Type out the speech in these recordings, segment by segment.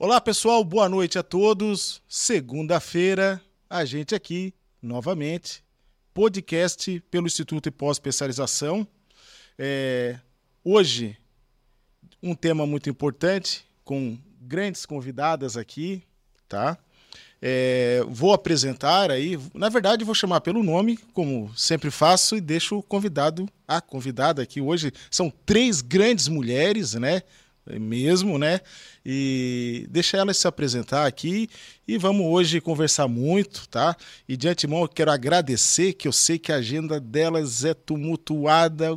Olá, pessoal, boa noite a todos. Segunda-feira, a gente aqui, novamente, podcast pelo Instituto de Pós-Especialização. É, hoje, um tema muito importante, com grandes convidadas aqui, tá? É, vou apresentar aí, na verdade, vou chamar pelo nome, como sempre faço, e deixo o convidado, a convidada aqui hoje. São três grandes mulheres, né? Mesmo, né? e deixar elas se apresentar aqui e vamos hoje conversar muito, tá? E de antemão eu quero agradecer, que eu sei que a agenda delas é tumultuada,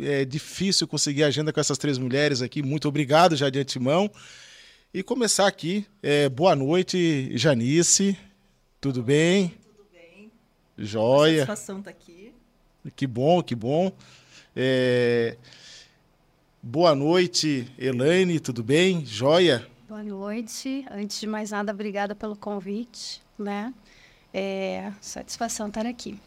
é difícil conseguir agenda com essas três mulheres aqui. Muito obrigado já de antemão. E começar aqui, é, boa noite, Janice, tudo bem? Tudo bem. Joia. Satisfação estar tá aqui. Que bom, que bom. É... Boa noite, Elaine, tudo bem? Joia? Boa noite. Antes de mais nada, obrigada pelo convite, né? É satisfação estar aqui.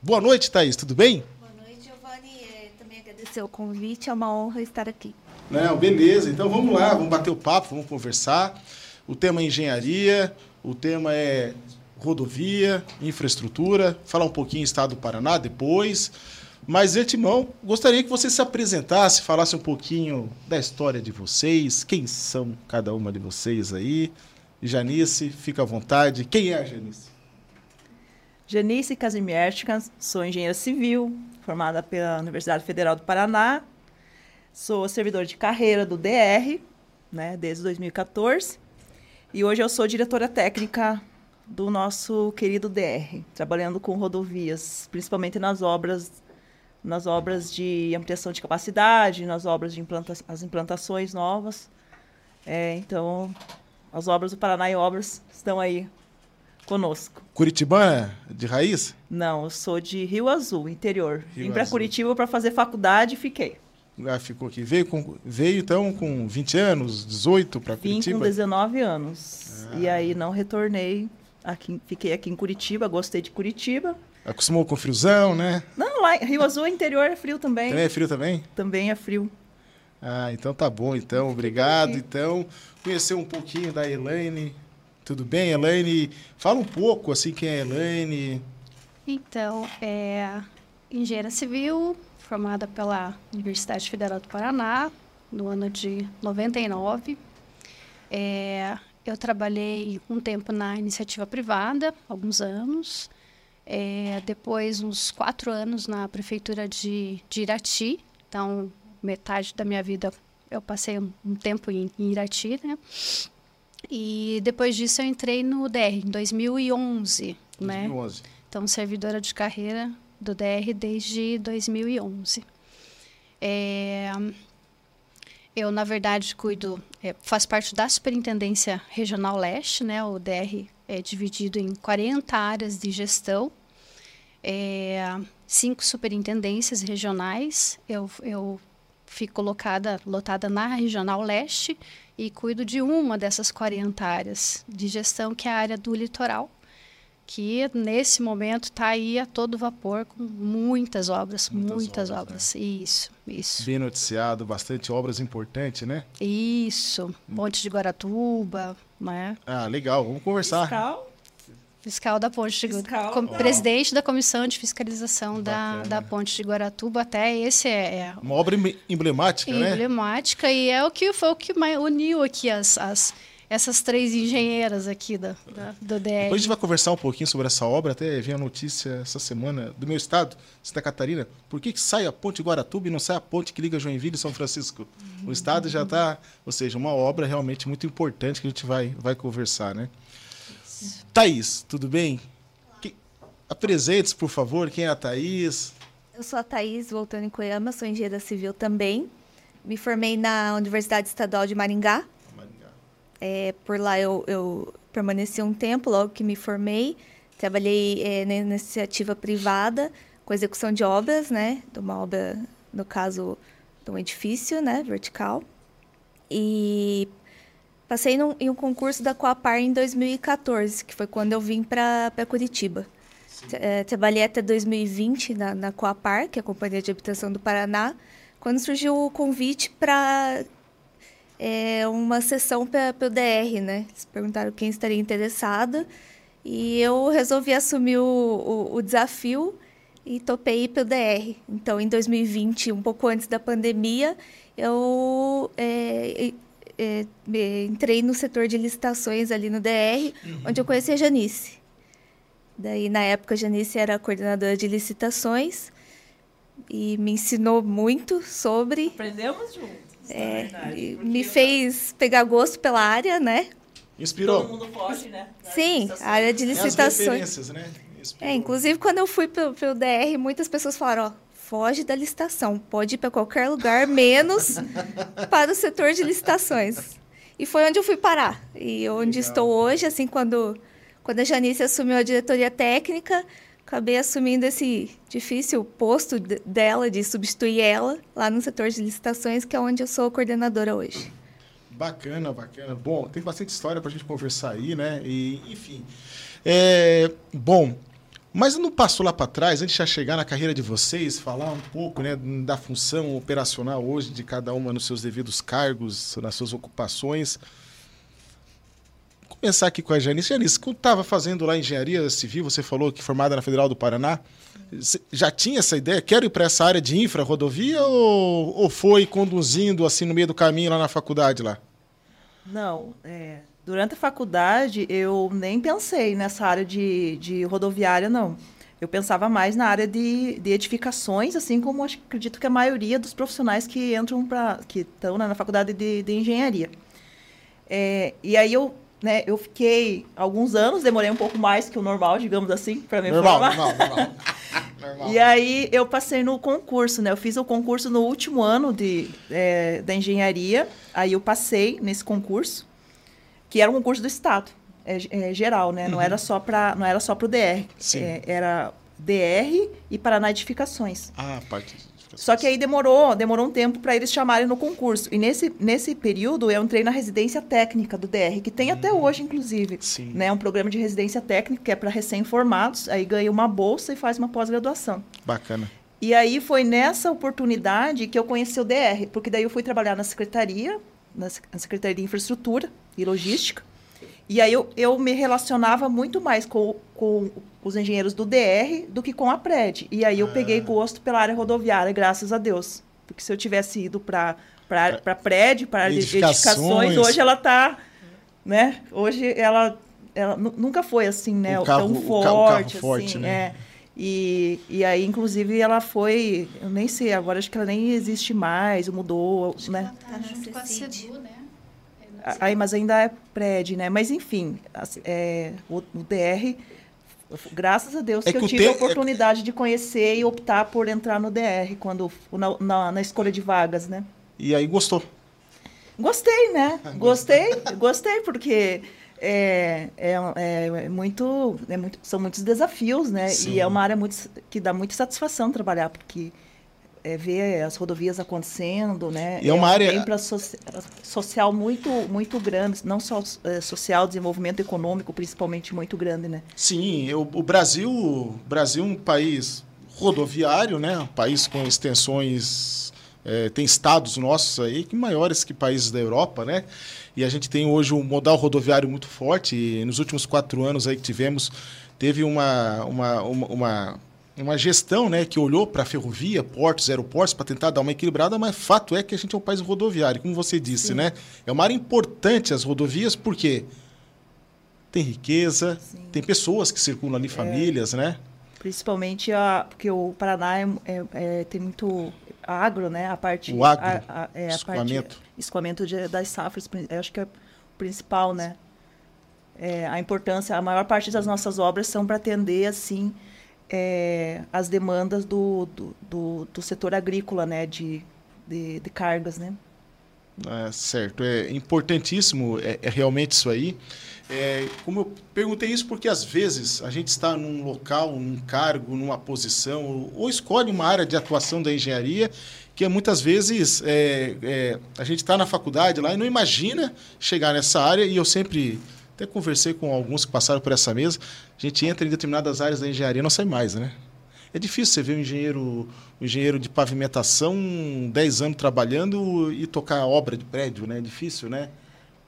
Boa noite, Thaís, tudo bem? Boa noite, Giovanni. É, também agradecer o convite, é uma honra estar aqui. Não, beleza. Então vamos lá, vamos bater o papo, vamos conversar. O tema é engenharia, o tema é rodovia, infraestrutura, falar um pouquinho estado do Paraná depois. Mas, Etimão, gostaria que você se apresentasse, falasse um pouquinho da história de vocês, quem são cada uma de vocês aí. Janice, fica à vontade. Quem é a Janice? Janice Casimiertica, sou engenheira civil, formada pela Universidade Federal do Paraná. Sou servidor de carreira do DR, né, desde 2014. E hoje eu sou diretora técnica do nosso querido DR, trabalhando com rodovias, principalmente nas obras nas obras de ampliação de capacidade, nas obras de implanta as implantações novas. É, então, as obras do Paraná e Obras estão aí conosco. Curitibana de raiz? Não, eu sou de Rio Azul, interior. Rio Vim para Curitiba para fazer faculdade e fiquei. Ah, ficou aqui. Veio, com, veio então com 20 anos, 18 para Curitiba? Vim com 19 anos. Ah. E aí não retornei. Aqui, fiquei aqui em Curitiba, gostei de Curitiba. Acostumou com friozão, né? Não, lá Rio Azul interior é frio também. Também é frio também? Também é frio. Ah, então tá bom, então. Obrigado. Então, conhecer um pouquinho da Elaine. Tudo bem, Elaine? Fala um pouco, assim, quem é a Elaine. Então, é engenheira civil, formada pela Universidade Federal do Paraná, no ano de 99. É, eu trabalhei um tempo na iniciativa privada, alguns anos. É, depois, uns quatro anos na prefeitura de, de Irati. Então, metade da minha vida eu passei um, tempo em, em, Irati, né? E depois disso eu entrei no DR em 2011, 2011. né? Então, servidora de carreira do DR desde 2011. É, eu, na verdade, cuido, é, faço parte da Superintendência Regional Leste, né? O DR é dividido em 40 áreas de gestão, é, cinco superintendências regionais. Eu, eu fico colocada, lotada na Regional Leste e cuido de uma dessas 40 áreas de gestão, que é a área do litoral, que nesse momento está aí a todo vapor com muitas obras, muitas, muitas obras. obras. Né? Isso, isso. Bem noticiado, bastante obras importantes, né? Isso, Ponte de Guaratuba, né? Ah, legal, vamos conversar. Fiscal? Fiscal da Ponte de Com, Presidente da Comissão de Fiscalização da, da Ponte de Guaratuba, até esse é, é uma obra emblemática, emblemática né? Emblemática e é o que foi o que uniu aqui as, as essas três engenheiras aqui da, da, do DR. Depois a gente vai conversar um pouquinho sobre essa obra, até vi a notícia essa semana do meu estado, Santa Catarina. Por que, que sai a ponte Guaratuba e não sai a ponte que liga Joinville e São Francisco? O estado já está, ou seja, uma obra realmente muito importante que a gente vai, vai conversar, né? Isso. Thaís, tudo bem? Que... Apresente, por favor, quem é a Thaís? Eu sou a Thaís Voltando em Coiama, sou engenheira civil também. Me formei na Universidade Estadual de Maringá, é, por lá eu, eu, permaneci um tempo, logo que me formei. Trabalhei é, na iniciativa privada com execução de obras, né? De uma obra, no caso, de um edifício, né? Vertical. E passei num, em um concurso da Coapar em 2014, que foi quando eu vim para Curitiba. É, trabalhei até 2020 na, na Coapar, que é a Companhia de Habitação do Paraná, quando surgiu o convite para é, uma sessão para o DR, né? Eles perguntaram quem estaria interessada e eu resolvi assumir o, o, o desafio e topei para o DR. Então, em 2020, um pouco antes da pandemia, eu é, é, entrei no setor de licitações ali no DR, uhum. onde eu conheci a Janice. Daí, na época, a Janice era coordenadora de licitações e me ensinou muito sobre. Aprendemos juntos. É, verdade, me fez pegar gosto pela área, né? Inspirou. Todo mundo pode, né? Sim, a área de licitações. As né? É, inclusive quando eu fui para o DR, muitas pessoas falaram, ó, foge da licitação, pode ir para qualquer lugar, menos para o setor de licitações. E foi onde eu fui parar. E onde Legal. estou hoje, assim, quando, quando a Janice assumiu a diretoria técnica, acabei assumindo esse difícil posto dela, de substituir ela, lá no setor de licitações, que é onde eu sou coordenadora hoje. Bacana, bacana. Bom, tem bastante história para a gente conversar aí, né? E, enfim. É, bom, mas não passou lá para trás, antes de já chegar na carreira de vocês, falar um pouco né, da função operacional hoje de cada uma nos seus devidos cargos, nas suas ocupações. Começar aqui com a Janice. Janice, quando estava fazendo lá engenharia civil, você falou que formada na Federal do Paraná, já tinha essa ideia? Quero ir para essa área de infra, rodovia, ou, ou foi conduzindo assim no meio do caminho lá na faculdade lá? Não, é, Durante a faculdade, eu nem pensei nessa área de, de rodoviária, não. Eu pensava mais na área de, de edificações, assim como acredito que a maioria dos profissionais que entram para que estão né, na faculdade de, de engenharia. É, e aí eu, né, eu fiquei alguns anos, demorei um pouco mais que o normal, digamos assim, para me normal, formar. Normal, normal. normal. E aí eu passei no concurso, né? Eu fiz o concurso no último ano de, é, da engenharia. Aí eu passei nesse concurso que era um concurso do Estado, é, é geral, né? Uhum. Não era só para não era só para o DR. É, era DR e Paraná Edificações. Ah, parte só que aí demorou, demorou um tempo para eles chamarem no concurso. E nesse, nesse período eu entrei na residência técnica do DR, que tem até uhum. hoje, inclusive. Sim. Né? Um programa de residência técnica que é para recém-formados, aí ganha uma bolsa e faz uma pós-graduação. Bacana. E aí foi nessa oportunidade que eu conheci o DR, porque daí eu fui trabalhar na secretaria, na Secretaria de Infraestrutura, e logística. E aí eu, eu me relacionava muito mais com, com os engenheiros do DR do que com a PRED. E aí eu ah. peguei gosto pela área rodoviária, graças a Deus. Porque se eu tivesse ido para para prédio, para edificações. edificações, hoje ela está, né? Hoje ela, ela nunca foi assim, né? carro, tão forte, o carro assim, forte, né? É. E, e aí, inclusive, ela foi, eu nem sei, agora acho que ela nem existe mais, mudou, acho né? Ela tá junto com a CEDU, né? Aí, mas ainda é prédio, né? Mas enfim, é, o, o, DR, graças a Deus é que, que eu tive a oportunidade de conhecer e optar por entrar no DR quando na, na, na escolha de vagas, né? E aí gostou? Gostei, né? Gostei, gostei porque é, é, é, é, muito, é muito, são muitos desafios, né? Sim. E é uma área muito, que dá muita satisfação trabalhar, porque é, ver as rodovias acontecendo, né? E é uma área para social muito muito grande, não só é, social, desenvolvimento econômico, principalmente muito grande, né? Sim, eu, o Brasil, o Brasil é um país rodoviário, né? Um país com extensões é, tem estados nossos aí que maiores que países da Europa, né? E a gente tem hoje um modal rodoviário muito forte. E nos últimos quatro anos aí que tivemos, teve uma, uma, uma, uma uma gestão né, que olhou para a ferrovia, portos, aeroportos, para tentar dar uma equilibrada, mas fato é que a gente é um país rodoviário, como você disse, Sim. né? É uma área importante as rodovias, porque tem riqueza, Sim. tem pessoas que circulam ali, é. famílias, é, né? Principalmente a, porque o Paraná é, é, é, tem muito agro, né? A parte. O agro, a, a, é, escoamento. Parte, escoamento de, das safras, eu acho que é o principal, né? É, a importância, a maior parte das nossas obras são para atender, assim, é, as demandas do, do, do, do, setor agrícola, né, de, de, de cargas, né? É, certo, é importantíssimo, é, é realmente isso aí. É, como eu perguntei isso porque às vezes a gente está num local, num cargo, numa posição, ou, ou escolhe uma área de atuação da engenharia que muitas vezes é, é, a gente está na faculdade lá e não imagina chegar nessa área e eu sempre até conversei com alguns que passaram por essa mesa. A gente entra em determinadas áreas da engenharia não sai mais, né? É difícil você ver um engenheiro, um engenheiro de pavimentação 10 anos trabalhando e tocar obra de prédio, né? É difícil, né?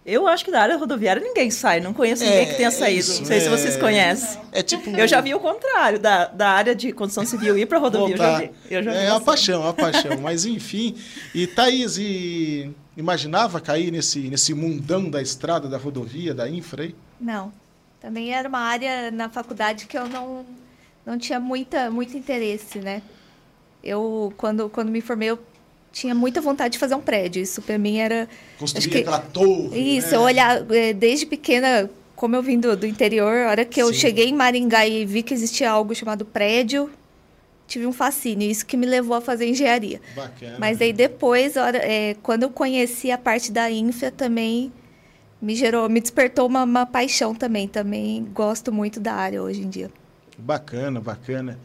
Eu acho que da área rodoviária ninguém sai, não conheço É, ninguém que tenha saído. isso, não sei se é- vocês conhecem. É tipo. Eu já vi o contrário, da, da área de construção civil ir para rodovia. Eu já vi. Eu já vi é a bastante. paixão, é a paixão. Mas enfim. E Thaís, e imaginava cair nesse, nesse mundão da estrada, da rodovia, da infra aí? Não. Também era uma área na faculdade que eu não, não tinha muita, muito interesse, né? Eu, quando, quando me formei, eu tinha muita vontade de fazer um prédio. Isso para mim era... Construir que- aquela torre. Isso, né? eu olhar eh, desde pequena, como eu vim do, do interior, a hora que eu Sim. cheguei em Maringá e vi que existia algo chamado prédio, tive um fascínio. Isso que me levou a fazer engenharia. Bacana. Mas aí depois, hora, eh, quando eu conheci a parte da infra, também me gerou, me despertou uma, uma paixão também. Também gosto muito da área hoje em dia. Bacana, bacana.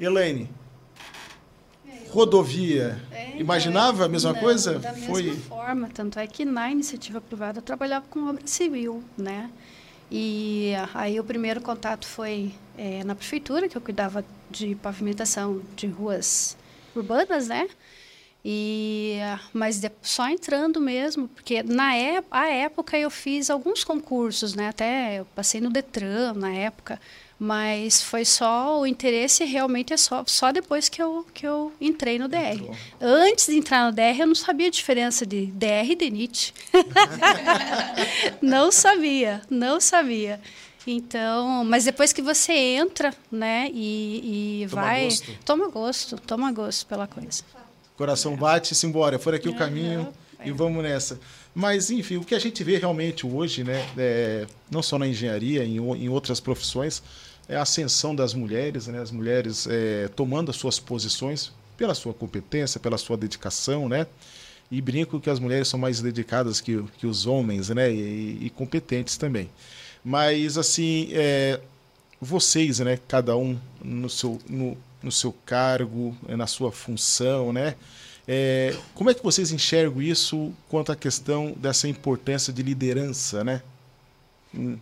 Elaine, rodovia, É, imaginava a mesma Não, coisa? Da Foi. mesma forma, tanto é que na iniciativa privada eu trabalhava com obra civil, né? E aí o primeiro contato foi eh, na prefeitura, que eu cuidava de pavimentação de ruas urbanas, né? E, mas só entrando mesmo, porque na ép a época eu fiz alguns concursos, né? Até eu passei no Detran na época, mas foi só o interesse realmente é só, só depois que eu, que eu entrei no DR. Entrou. Antes de entrar no DR, eu não sabia a diferença de DR e DENIT. não sabia, não sabia. Então, mas depois que você entra, né, e, e Toma vai, gosto. toma gosto, toma gosto pela coisa. Coração bate e se embora. Foi aqui o caminho é. e vamos nessa. Mas, enfim, o que a gente vê realmente hoje, né, é, não só na engenharia, em, em outras profissões, é a ascensão das mulheres, né, as mulheres é, tomando as suas posições pela sua competência, pela sua dedicação, né? E brinco que as mulheres são mais dedicadas que, que os homens, né? E, e competentes também. Mas, assim, é, vocês, né, cada um no seu, no, no seu cargo, eh, na sua função, né? É, como é que vocês enxergam isso quanto à questão dessa importância de liderança, né? Hum,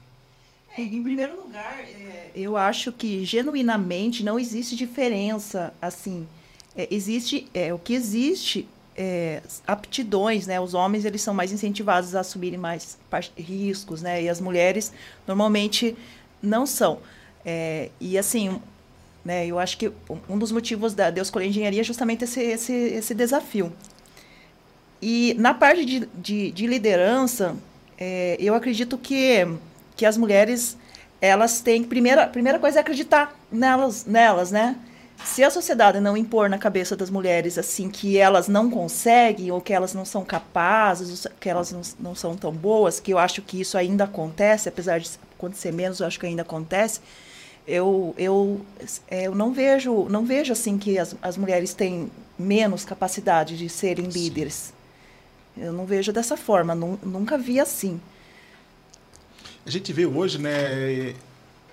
É, Em primeiro lugar, é, eu acho que genuinamente não existe diferença, assim, é, existe, é, o que existe é, aptidões, né? Os homens, eles são mais incentivados a assumirem mais riscos, né? E as mulheres, normalmente, não são. É, e, assim, né, eu acho que um dos motivos da, de eu escolher engenharia é justamente esse, esse, esse desafio. E na parte de, de, de liderança, é, eu acredito que, que as mulheres, elas têm, primeira, primeira coisa é acreditar nelas, nelas, né? Se a sociedade não impor na cabeça das mulheres assim que elas não conseguem ou que elas não são capazes, ou que elas não, não são tão boas, que eu acho que isso ainda acontece, apesar de acontecer menos, eu acho que ainda acontece. Eu, eu, é, eu não vejo não vejo assim que as, as mulheres têm menos capacidade de serem líderes. Eu não vejo dessa forma, nu- nunca vi assim. A gente vê hoje, né,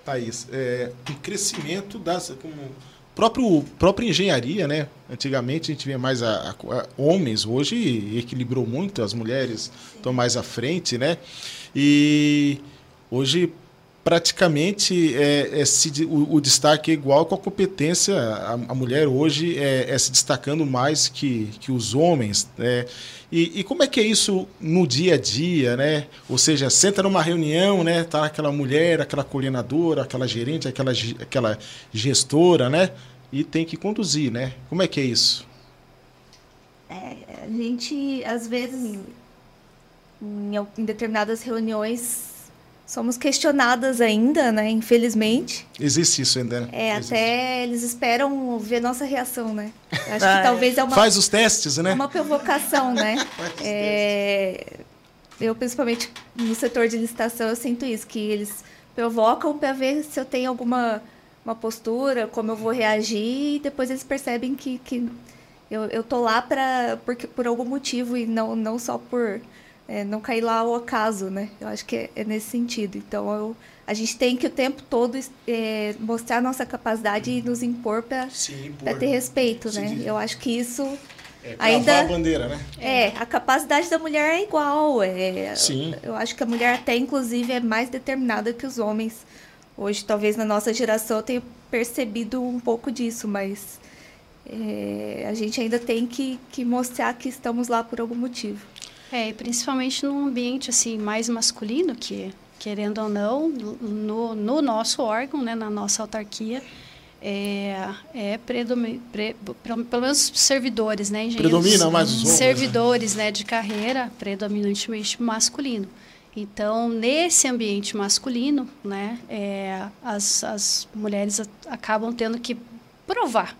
Thaís, é, um crescimento das. Como, próprio, própria engenharia, né? Antigamente a gente via mais a, a- a- homens, hoje equilibrou muito, as mulheres estão mais à frente, né? E hoje praticamente é, é se o, o destaque é igual com a competência. A, a mulher hoje é, é se destacando mais que, que os homens. Né? E, e como é que é isso no dia a dia, né? Ou seja, senta numa reunião, né? Tá aquela mulher, aquela coordenadora, aquela gerente, aquela, aquela gestora, né? E tem que conduzir, né? Como é que é isso? É, a gente, às vezes, em, em determinadas reuniões, somos questionadas ainda, né? Infelizmente. Existe isso ainda, né? É, Existe. até eles esperam ver nossa reação, né? Acho Ah, que é. talvez é uma, Faz os testes, né? uma provocação, né? É, eu, principalmente no setor de licitação, eu sinto isso, que eles provocam para ver se eu tenho alguma uma postura, como eu vou reagir, e depois eles percebem que, que eu, eu tô lá pra, por, por algum motivo e não, não só por é, não cair lá ao acaso, né? Eu acho que é, é nesse sentido. Então, eu, a gente tem que o tempo todo é, mostrar a nossa capacidade e nos impor para ter respeito, né? Eu acho que isso É, ainda- a bandeira, né? é, a capacidade da mulher é igual. É, Sim. Eu acho que a mulher até, inclusive, é mais determinada que os homens Hoje, talvez na nossa geração, eu tenha percebido um pouco disso, mas é, a gente ainda tem que, que mostrar que estamos lá por algum motivo. É, e principalmente num ambiente assim mais masculino, que querendo ou não, no, no nosso órgão, né, na nossa autarquia, é, é predomi, pre, pelo menos servidores, né, engenheiros, Predomina mais os homens. servidores, né, de carreira, predominantemente masculino. Então, nesse ambiente masculino, né, é, as, as mulheres acabam tendo que provar,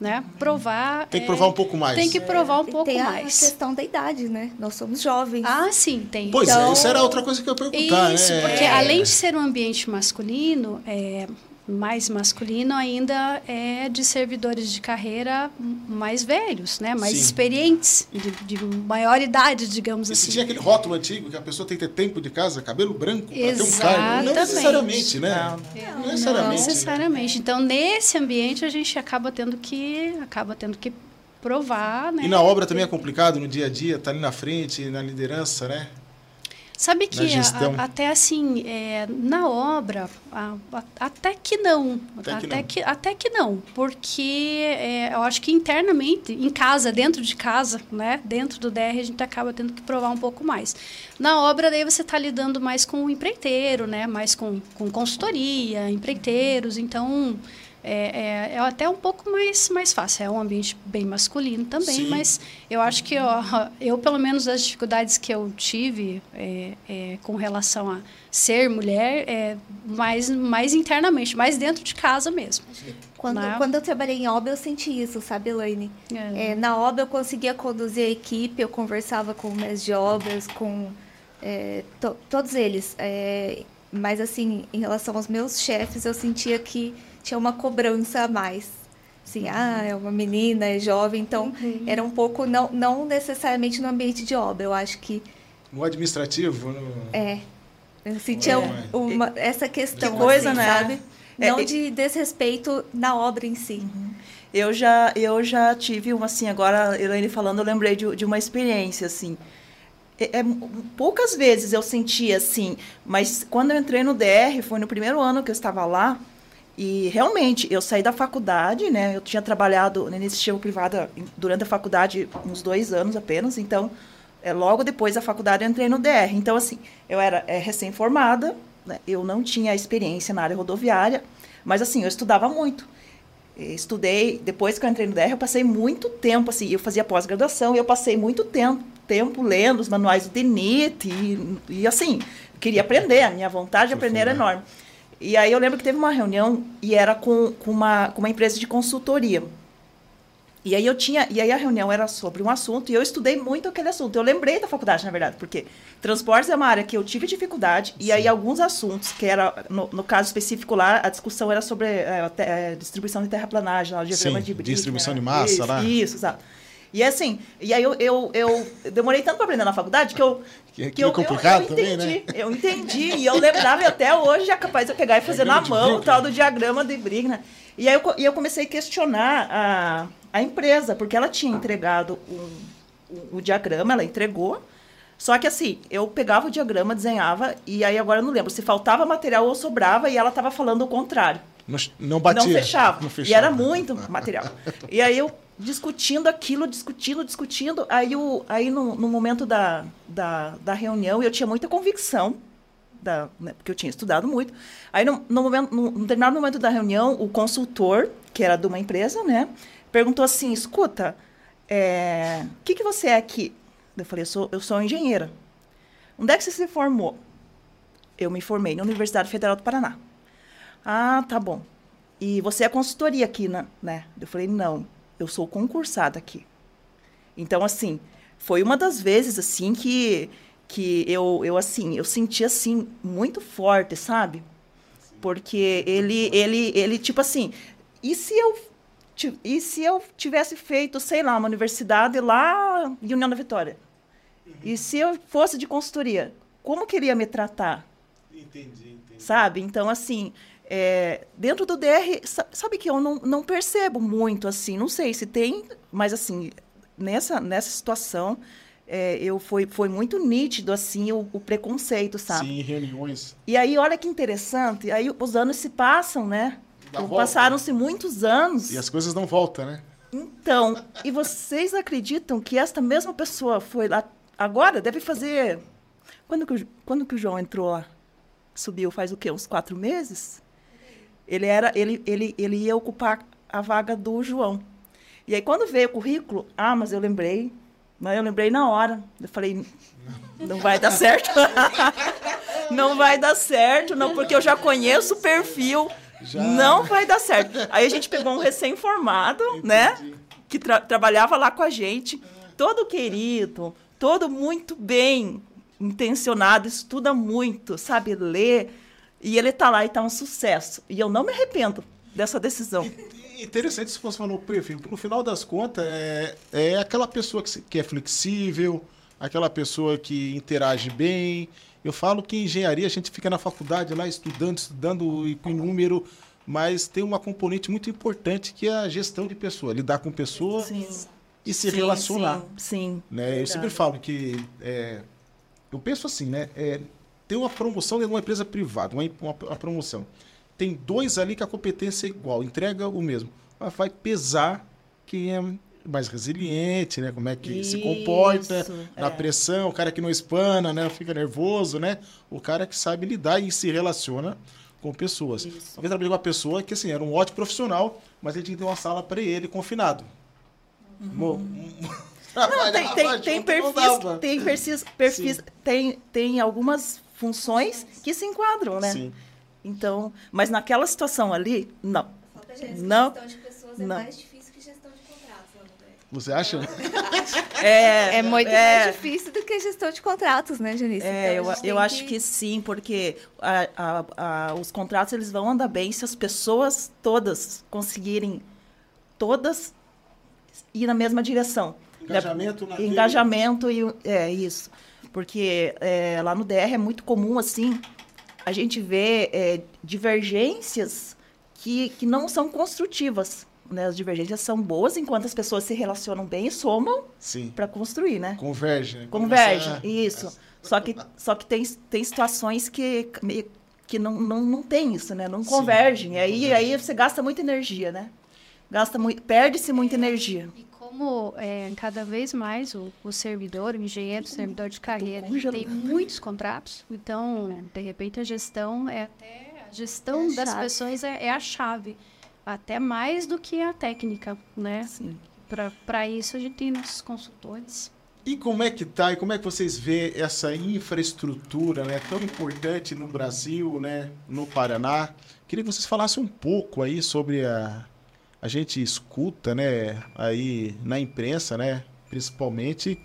né? Provar. Tem que provar um pouco mais. Tem que provar um pouco tem a mais. questão da idade, né? Nós somos jovens. Ah, sim, tem. Pois Então- é, isso era outra coisa que eu ia perguntar, Isso, né? porque É. além de ser um ambiente masculino, é, mais masculino ainda é de servidores de carreira mais velhos, né? Mais Sim. experientes, de, de maior idade, digamos E se assim. tinha aquele rótulo antigo que a pessoa tem que ter tempo de casa, cabelo branco, para ter um cargo. Não necessariamente, né? Não, Não Não necessariamente. né? necessariamente. Então, nesse ambiente, a gente acaba tendo que acaba tendo que provar, né? E na obra também é complicado, no dia a dia, tá ali na frente, na liderança, né? Sabe que a- a- até assim, é, na obra, a- até que não. Até que até, não. que, até que não. Porque é, eu acho que internamente, em casa, dentro de casa, né? Dentro do DR, a gente acaba tendo que provar um pouco mais. Na obra, daí você está lidando mais com o empreiteiro, né? Mais com, com consultoria, empreiteiros. Então, é, é, é até um pouco mais, mais fácil. É um ambiente bem masculino também, Sim. mas eu acho que ó, eu, pelo menos, as dificuldades que eu tive é, é, com relação a ser mulher, é mais, mais internamente, mais dentro de casa mesmo. Quando, Né? quando eu trabalhei em obra, eu senti isso, sabe, Elaine? É. É, na obra, eu conseguia conduzir a equipe, eu conversava com o mestre de obras, com é, to- todos eles. É, mas, assim, em relação aos meus chefes, eu sentia que tinha uma cobrança a mais. Assim, ah, é uma menina, é jovem, então era um pouco, não, não necessariamente no ambiente de obra, eu acho que No administrativo, no... é. Eu sentia É. um- uma, essa questão, Que coisa, assim, né? sabe? É, Não e- de desrespeito na obra em si. Eu já, eu já tive uma, assim, agora, Elaine falando, eu lembrei de, de uma experiência, assim. É, é, poucas vezes eu senti assim, mas quando eu entrei no DR, foi no primeiro ano que eu estava lá, e realmente, eu saí da faculdade, né? Eu tinha trabalhado na iniciativa privada durante a faculdade uns dois anos apenas, então, é, logo depois da faculdade eu entrei no DR. Então, assim, eu era é, recém-formada, né? eu não tinha experiência na área rodoviária, mas, assim, eu estudava muito. Estudei, depois que eu entrei no DR, eu passei muito tempo, assim, eu fazia pós-graduação e eu passei muito tempo, tempo lendo os manuais do DENIT e, e assim, queria aprender, a minha vontade de aprender era enorme. E aí eu lembro que teve uma reunião e era com, com, uma, com uma empresa de consultoria. E aí eu tinha, e aí a reunião era sobre um assunto e eu estudei muito aquele assunto. Eu lembrei da faculdade, na verdade, porque transportes é uma área que eu tive dificuldade e aí alguns assuntos, que era no, no caso específico lá, a discussão era sobre é, te- é, distribuição de terraplanagem, lá, o diagrama Sim, de distribuição né? de massa isso, lá. Isso, exato. E assim, e aí eu, eu, eu demorei tanto para aprender na faculdade que eu Que, que eu, é complicado eu, eu também, entendi, né? Eu entendi. E eu lembrava e até hoje é capaz de eu pegar e fazer na mão o tal né? do diagrama de Briggs. E aí eu, e eu comecei a questionar a, a empresa, porque ela tinha entregado um- o, o diagrama, ela entregou. Só que assim, eu pegava o diagrama, desenhava, e aí agora eu não lembro se faltava material ou sobrava, e ela estava falando o contrário. Não, não batia. Não fechava. Não E fechava. era muito material. E aí eu discutindo aquilo, discutindo, discutindo. Aí, o, aí no, no momento da, da, da reunião, eu tinha muita convicção, da, né, porque eu tinha estudado muito. Aí, no, no, momento, no, no determinado momento da reunião, o consultor, que era de uma empresa, né, perguntou assim: escuta, é, o que, que você é aqui? Eu falei: eu sou, eu sou engenheira. Onde é que você se formou? Eu me formei na Universidade Federal do Paraná. Ah, tá bom. E você é consultoria aqui, né? né? Eu falei, não, eu sou concursada aqui. Então, assim, foi uma das vezes, assim, que, que eu, eu, assim, eu senti, assim, muito forte, sabe? Porque ele, ele, ele, tipo assim, e se eu, e se eu tivesse feito, sei lá, uma universidade lá em União da Vitória? E se eu fosse de consultoria, como queria me tratar? Entendi, entendi. sabe? Então, assim, é, dentro do DR, sa- sabe que eu não, não percebo muito, assim, não sei se tem, mas, assim, nessa, nessa situação, é, eu foi, foi muito nítido assim o, o, preconceito, sabe? Sim, reuniões. E aí, olha que interessante, aí os anos se passam, né? Passaram-se muitos anos. E as coisas não voltam, né? Então, e vocês acreditam que esta mesma pessoa foi lá agora? Deve fazer. Quando que, o, quando que o João entrou lá? Subiu faz o quê? Uns quatro meses? Ele, era, ele, ele, ele ia ocupar a vaga do João. E aí, quando veio o currículo, ah, mas eu lembrei mas eu lembrei na hora. Eu falei, não vai dar certo. não vai dar certo, não, porque eu já conheço o perfil. Já. Não vai dar certo. Aí a gente pegou um recém-formado, né? Que tra trabalhava lá com a gente, todo querido, todo muito bem intencionado, estuda muito, sabe ler. E ele tá lá e tá um sucesso. E eu não me arrependo dessa decisão interessante se você falou perfil. No final das contas, é, é aquela pessoa que, que é flexível, aquela pessoa que interage bem. Eu falo que em engenharia a gente fica na faculdade lá estudando, estudando e com número, mas tem uma componente muito importante que é a gestão de pessoa, lidar com pessoa sim. e se sim, relacionar. Sim, sim. Né? Eu sempre falo que é, eu penso assim, né? É, ter uma promoção dentro de uma empresa privada, uma, uma, uma promoção tem dois ali que a competência é igual, entrega o mesmo. Mas vai pesar quem é mais resiliente, né? Como é que Isso, se comporta na é. pressão, o cara que não espana, né? Fica nervoso, né? O cara que sabe lidar e se relaciona com pessoas. Isso. Eu trabalhei com uma pessoa que, assim, era um ótimo profissional, mas ele tinha que ter uma sala para ele confinado. Uhum. Não, tem, tem, tem perfis, tem perfis, perfis tem, tem algumas funções que se enquadram, né? Sim. Então, mas naquela situação ali, não. Falta não. Gestão de pessoas é não. é mais difícil que gestão de contratos. Você acha? É, é muito é, mais difícil do que gestão de contratos, né, Janice? É, então, eu, eu acho que... que sim, porque a, a, a, os contratos eles vão andar bem se as pessoas todas conseguirem todas ir na mesma direção. Engajamento né? Engajamento e é isso. Porque é, lá no DR é muito comum assim a gente vê é, divergências que, que não são construtivas. Né? As divergências são boas enquanto as pessoas se relacionam bem e somam para construir, né? Converge. Né? Converge, isso. Só que, só que tem, tem situações que, que não, não, não tem isso, né? Não convergem. Sim, não aí, aí você gasta muita energia, né? Gasta muito, perde-se muita energia. E como é, cada vez mais o, o servidor, o engenheiro, o servidor de carreira, tem muitos contratos, então, de repente, a gestão é até a gestão é a das pessoas é, é, a chave, até mais do que a técnica, né? Para isso, a gente tem nossos consultores. E como é que tá? E como é que vocês vê essa infraestrutura, né, tão importante no Brasil, né, no Paraná? Queria que vocês falassem um pouco aí sobre a a gente escuta, né, aí na imprensa, né, principalmente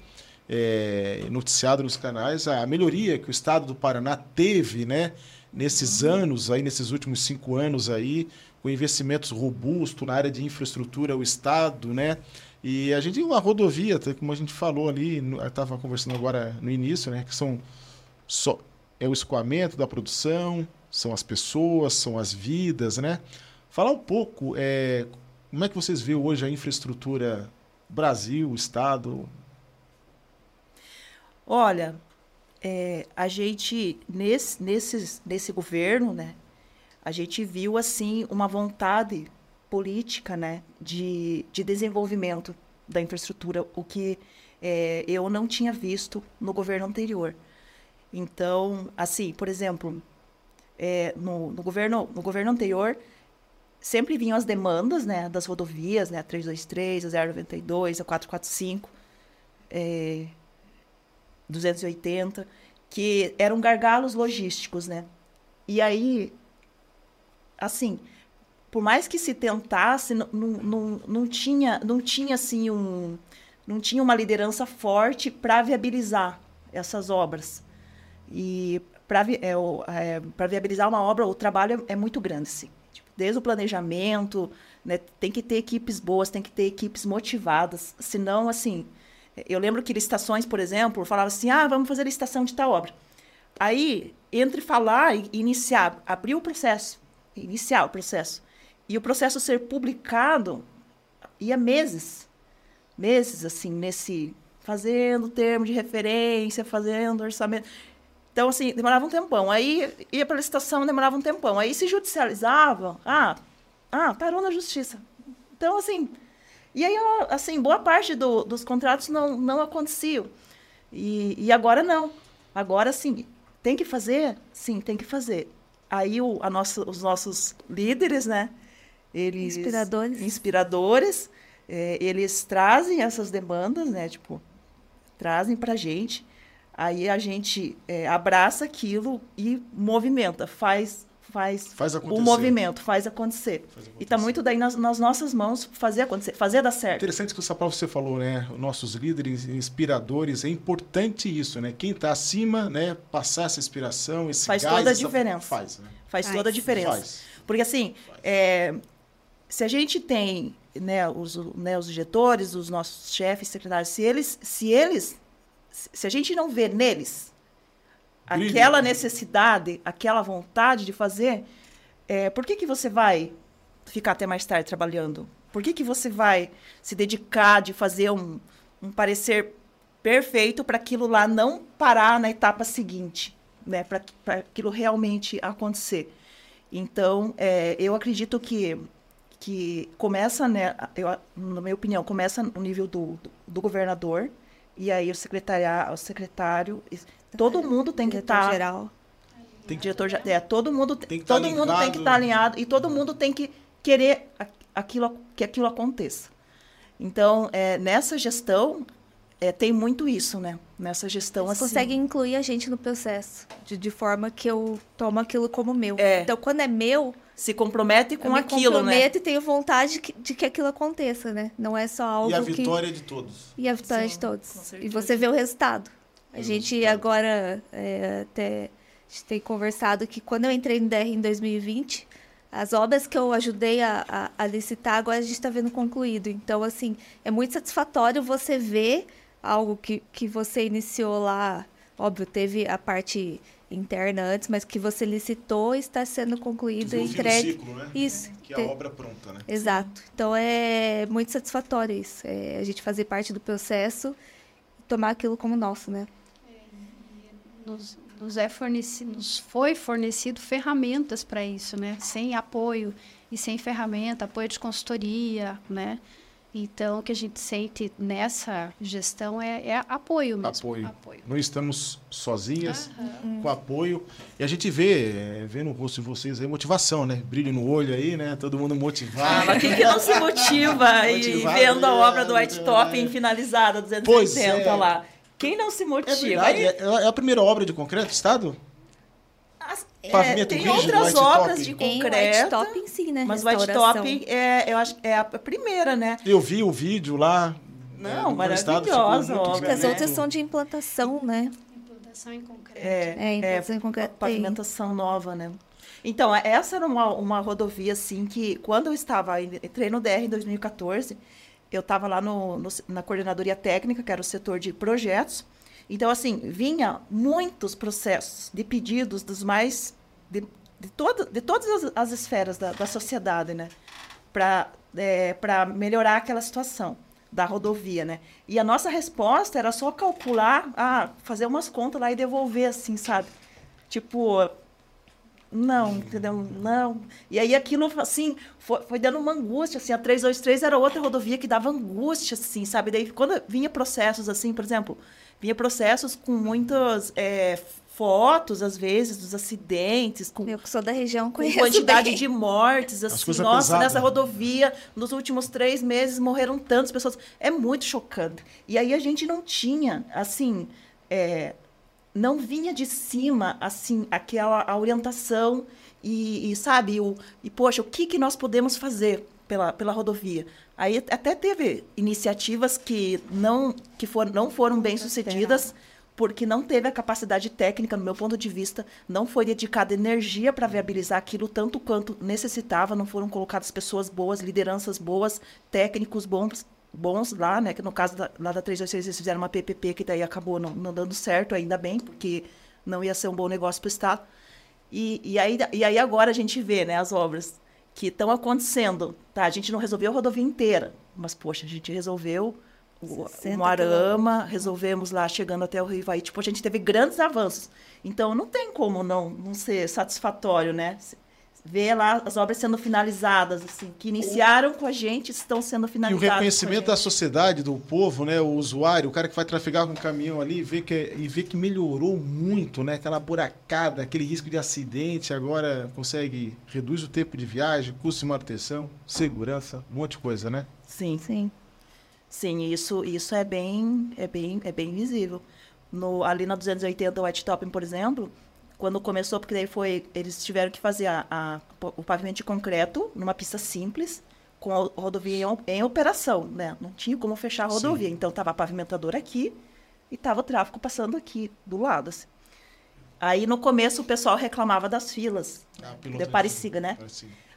é, noticiado nos canais, a melhoria que o Estado do Paraná teve, né, nesses uhum. anos aí, nesses últimos cinco anos aí, com investimentos robustos na área de infraestrutura, o Estado, né, e a gente uma rodovia, como a gente falou ali, estava conversando agora no início, né, que são só é o escoamento da produção, são as pessoas, são as vidas, né? Falar um pouco é, como é que vocês veem hoje a infraestrutura Brasil, Estado? Olha, é, a gente, nesse, nesse, nesse governo, né, a gente viu, assim, uma vontade política, né, de, de desenvolvimento da infraestrutura, o que é, eu não tinha visto no governo anterior. Então, assim, por exemplo, é, no, no, governo, no governo anterior, sempre vinham as demandas né, das rodovias, né, a 323, a 092, a 445, é, 280, que eram gargalos logísticos, né? E aí, assim, por mais que se tentasse, não, não, não tinha, não tinha assim um, não tinha uma liderança forte para viabilizar essas obras. E para é, é, viabilizar uma obra, o trabalho é, é muito grande, sim desde o planejamento, né, tem que ter equipes boas, tem que ter equipes motivadas, senão, assim, eu lembro que licitações, por exemplo, falava assim, ah, vamos fazer licitação de tal obra. Aí, entre falar e iniciar, abrir o processo, iniciar o processo, e o processo ser publicado, ia meses, meses, assim, nesse, fazendo termo de referência, fazendo orçamento. Então, assim, demorava um tempão. Aí ia para a licitação, demorava um tempão. Aí se judicializava, ah, ah, parou na justiça. Então, assim, e aí, assim, boa parte do, dos contratos não, não aconteciam. E, e agora não. Agora, sim, tem que fazer? Sim, tem que fazer. Aí o, a nossa, os nossos líderes, né? Eles, inspiradores. Inspiradores. É, eles trazem essas demandas, né? Tipo, trazem para a gente. Aí a gente é, abraça aquilo e movimenta, faz faz, faz o movimento, faz acontecer. faz acontecer. E está muito daí nas, nas, nossas mãos fazer acontecer, fazer dar certo. Interessante que essa palavra você falou, né? Nossos líderes inspiradores, é importante isso, né? Quem está acima, né? Passar essa inspiração, esse faz gás, toda a diferença. Faz, né? faz, faz toda a diferença. Faz. Porque assim, é, se a gente tem né, os, né, os diretores, os nossos chefes, secretários, se eles, se eles, se a gente não vê neles aquela necessidade, aquela vontade de fazer, é, por que, que você vai ficar até mais tarde trabalhando? Por que, que você vai se dedicar de fazer um, um parecer perfeito para aquilo lá não parar na etapa seguinte, né? para aquilo realmente acontecer? Então, é, eu acredito que que começa, né, eu, na minha opinião, começa no nível do, do, do governador, e aí o secretário, o secretário Todo mundo tem que estar. Tá, geral. Tem que, diretor é, todo mundo tem que todo tá mundo tem que estar tá alinhado e todo mundo tem que querer aquilo que aquilo aconteça. Então, é, nessa gestão é, tem muito isso, né? Nessa gestão Eles assim. consegue incluir a gente no processo de, de forma que eu tomo aquilo como meu. É. Então, quando é meu, se compromete com eu aquilo, me comprometo né? e tenho vontade de que, de que, aquilo aconteça, né? Não é só algo que... E a vitória que... de todos. E a vitória Sim, de todos. E você vê o resultado. A gente agora é, até a gente tem conversado que quando eu entrei no DR em 2020, as obras que eu ajudei a, a, a licitar, agora a gente está vendo concluído. Então, assim, é muito satisfatório você ver algo que, que você iniciou lá. Óbvio, teve a parte interna antes, mas que você licitou está sendo concluído e entregue. Ciclo, né? Isso. Que é a obra pronta, né? Exato. Então é muito satisfatório isso. É a gente fazer parte do processo e tomar aquilo como nosso, né? nos, nos, é fornecido, nos foi fornecido ferramentas para isso, né? Sem apoio e sem ferramenta, apoio de consultoria, né? Então, o que a gente sente nessa gestão é, é apoio mesmo. Apoio. apoio. Não estamos sozinhas, uhum. com apoio. E a gente vê, é, vê no rosto de vocês aí motivação, né? Brilho no olho aí, né? Todo mundo motivado. Ah, mas quem que não se motiva e vendo a obra do White Top é. finalizada, 280 é. lá? Quem não se motiva? É, é, é, a primeira obra de concreto do Estado? As, é, tem outras obras de concreto. White Top em si, né? Mas o White Top é, eu acho, é a primeira, né? Eu vi o vídeo lá. Não, é, maravilhosa obra. As outras são de implantação, né? Implantação em concreto. É, é implantação em concreto. Pavimentação nova, né? Então, essa era uma, uma rodovia, assim, que quando eu estava, entrei no DR em 2014, eu estava lá no, no, na coordenadoria técnica, que era o setor de projetos. Então, assim, vinha muitos processos de pedidos dos mais. de, de, todo, de todas as, as esferas da, da sociedade, né? Para é, melhorar aquela situação da rodovia, né? E a nossa resposta era só calcular, ah, fazer umas contas lá e devolver, assim, sabe? Tipo, não, entendeu? Não. E aí aquilo, assim, foi, foi dando uma angústia, assim. A 323 era outra rodovia que dava angústia, assim, sabe? Daí, quando vinha processos, assim, por exemplo, vinha processos com muitas é, fotos, às vezes, dos acidentes. Com, Eu que sou da região, conheço Com quantidade bem. de mortes, assim. Nossa, pesadas. nessa rodovia, nos últimos três meses, morreram tantas pessoas. É muito chocante. E aí a gente não tinha, assim... É, não vinha de cima, assim, aquela a orientação e, e sabe, o, e poxa, o que, que nós podemos fazer pela, pela rodovia? Aí até teve iniciativas que não, que for, não foram bem sucedidas, porque não teve a capacidade técnica, no meu ponto de vista, não foi dedicada energia para viabilizar aquilo tanto quanto necessitava, não foram colocadas pessoas boas, lideranças boas, técnicos bons bons lá, né? Que no caso da, lá da 326 eles fizeram uma PPP que daí acabou não, não dando certo, ainda bem, porque não ia ser um bom negócio para o Estado. E, e, aí, e aí agora a gente vê, né, as obras que estão acontecendo. Tá, a gente não resolveu a rodovia inteira, mas, poxa, a gente resolveu o, Moarama, resolvemos lá, chegando até o Rio Ivaí. Tipo, a gente teve grandes avanços. Então, não tem como não, não ser satisfatório, né? Ver lá as obras sendo finalizadas, assim, que iniciaram com a gente, estão sendo finalizadas. E o reconhecimento da sociedade, do povo, né, o usuário, o cara que vai trafegar com o caminhão ali, vê que, e vê que melhorou muito, né, aquela buracada, aquele risco de acidente, agora consegue, reduz o tempo de viagem, custo de manutenção, segurança, um monte de coisa, né? Sim. Sim. Sim, isso, isso é bem, é bem, é bem visível. No, ali na 280 White Topping, por exemplo, quando começou, porque daí foi, eles tiveram que fazer a, a, o pavimento de concreto numa pista simples, com a rodovia em, em operação, né? Não tinha como fechar a rodovia, Sim. então estava a pavimentadora aqui e estava o tráfego passando aqui do lado. Assim. Aí no começo o pessoal reclamava das filas ah, de Parecida, né?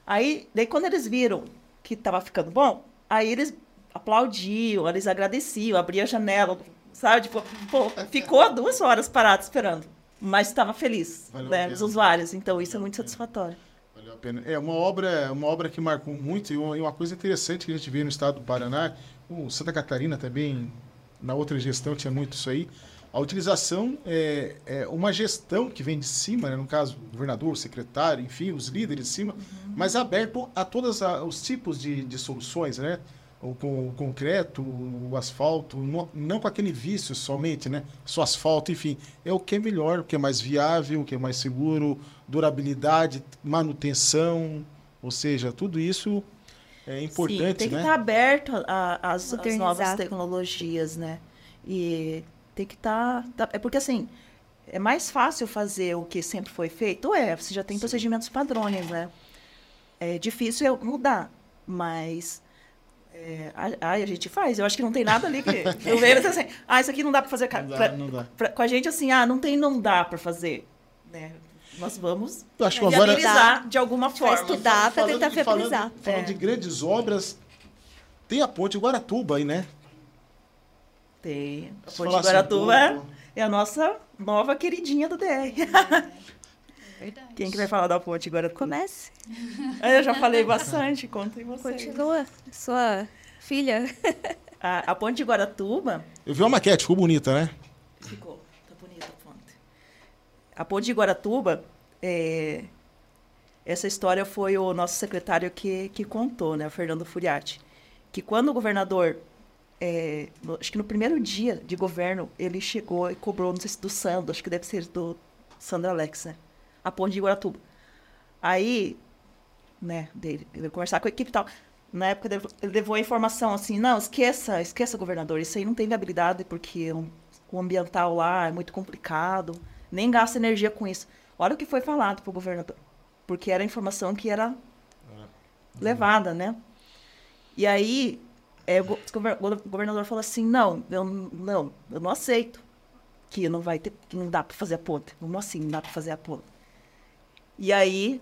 Aí, daí quando eles viram que estava ficando bom, aí eles aplaudiam, eles agradeciam, abriam a janela, sabe? Tipo, pô, ficou duas horas parado esperando mas estava feliz, Valeu né, os usuários. Então isso é muito satisfatório. Valeu a pena. É uma obra, uma obra que marcou muito e uma coisa interessante que a gente vê no estado do Paraná, o Santa Catarina também na outra gestão tinha muito isso aí. A utilização é, é uma gestão que vem de cima, né? no caso, governador, secretário, enfim, os líderes de cima, uhum. mas aberto a todos os tipos de, de soluções, né? O, o concreto, o asfalto, não, não, com aquele vício somente, né? Só asfalto, enfim. É o que é melhor, o que é mais viável, o que é mais seguro, durabilidade, manutenção, ou seja, tudo isso é importante, Sim, tem que né? estar aberto às novas tecnologias, né? E tem que estar... Tá, tá, é porque, assim, é mais fácil fazer o que sempre foi feito? É, você já tem Sim. procedimentos padrões, né? É difícil mudar, mas é, a, a, gente faz. Eu acho que não tem nada ali que. Eu vejo assim, ah, isso aqui não dá para fazer. Não dá, não dá. Pra, com a gente, assim, ah, não tem, não dá para fazer. Né? Nós vamos eu acho que agora... de alguma forma. estudar para tentar viabilizar. Falando, falando é. de grandes obras, tem a ponte Guaratuba aí, né? Tem. A ponte Guaratuba assim, é a nossa nova queridinha do DR. Verdade. Quem que vai falar da ponte agora? Comece. Eu já falei bastante, contem vocês. Continua, sua filha. A, a ponte de Guaratuba... Eu vi uma maquete, ficou bonita, né? Ficou, tá bonita a ponte. A ponte de Guaratuba, é... essa história foi o nosso secretário que, que contou, né, o Fernando Furiati, que quando o governador é, acho que no primeiro dia de governo, ele chegou e cobrou, não sei se do Sandro, acho que deve ser do Sandro Alex, né? A ponte de Guaratuba. Aí, né, dele, ele conversar com a equipe e tal. Na época, ele levou a informação assim: não, esqueça, esqueça, governador, isso aí não tem viabilidade, porque o ambiental lá é muito complicado, nem gasta energia com isso. Olha o que foi falado para o governador, porque era a informação que era levada, né? E aí, é, o governador falou assim: não, eu não, eu não aceito que não vai ter, que não dá para fazer a ponte. Como assim, não dá para fazer a ponte? E aí,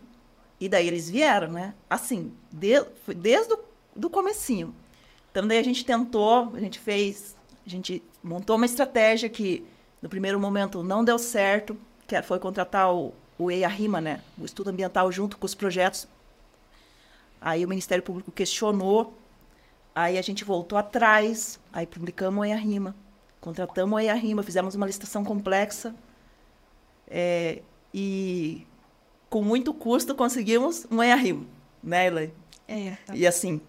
e daí eles vieram, né? Assim, de, desde o do comecinho. Então daí a gente tentou, a gente fez, a gente montou uma estratégia que no primeiro momento não deu certo, que foi contratar o, o EIA-RIMA, né? O estudo ambiental junto com os projetos. Aí o Ministério Público questionou, aí a gente voltou atrás, aí publicamos o EIA-RIMA, contratamos o EIA-RIMA, fizemos uma licitação complexa, é, e com muito custo, conseguimos um EARIM, né, Elaine? É. Tá. E assim,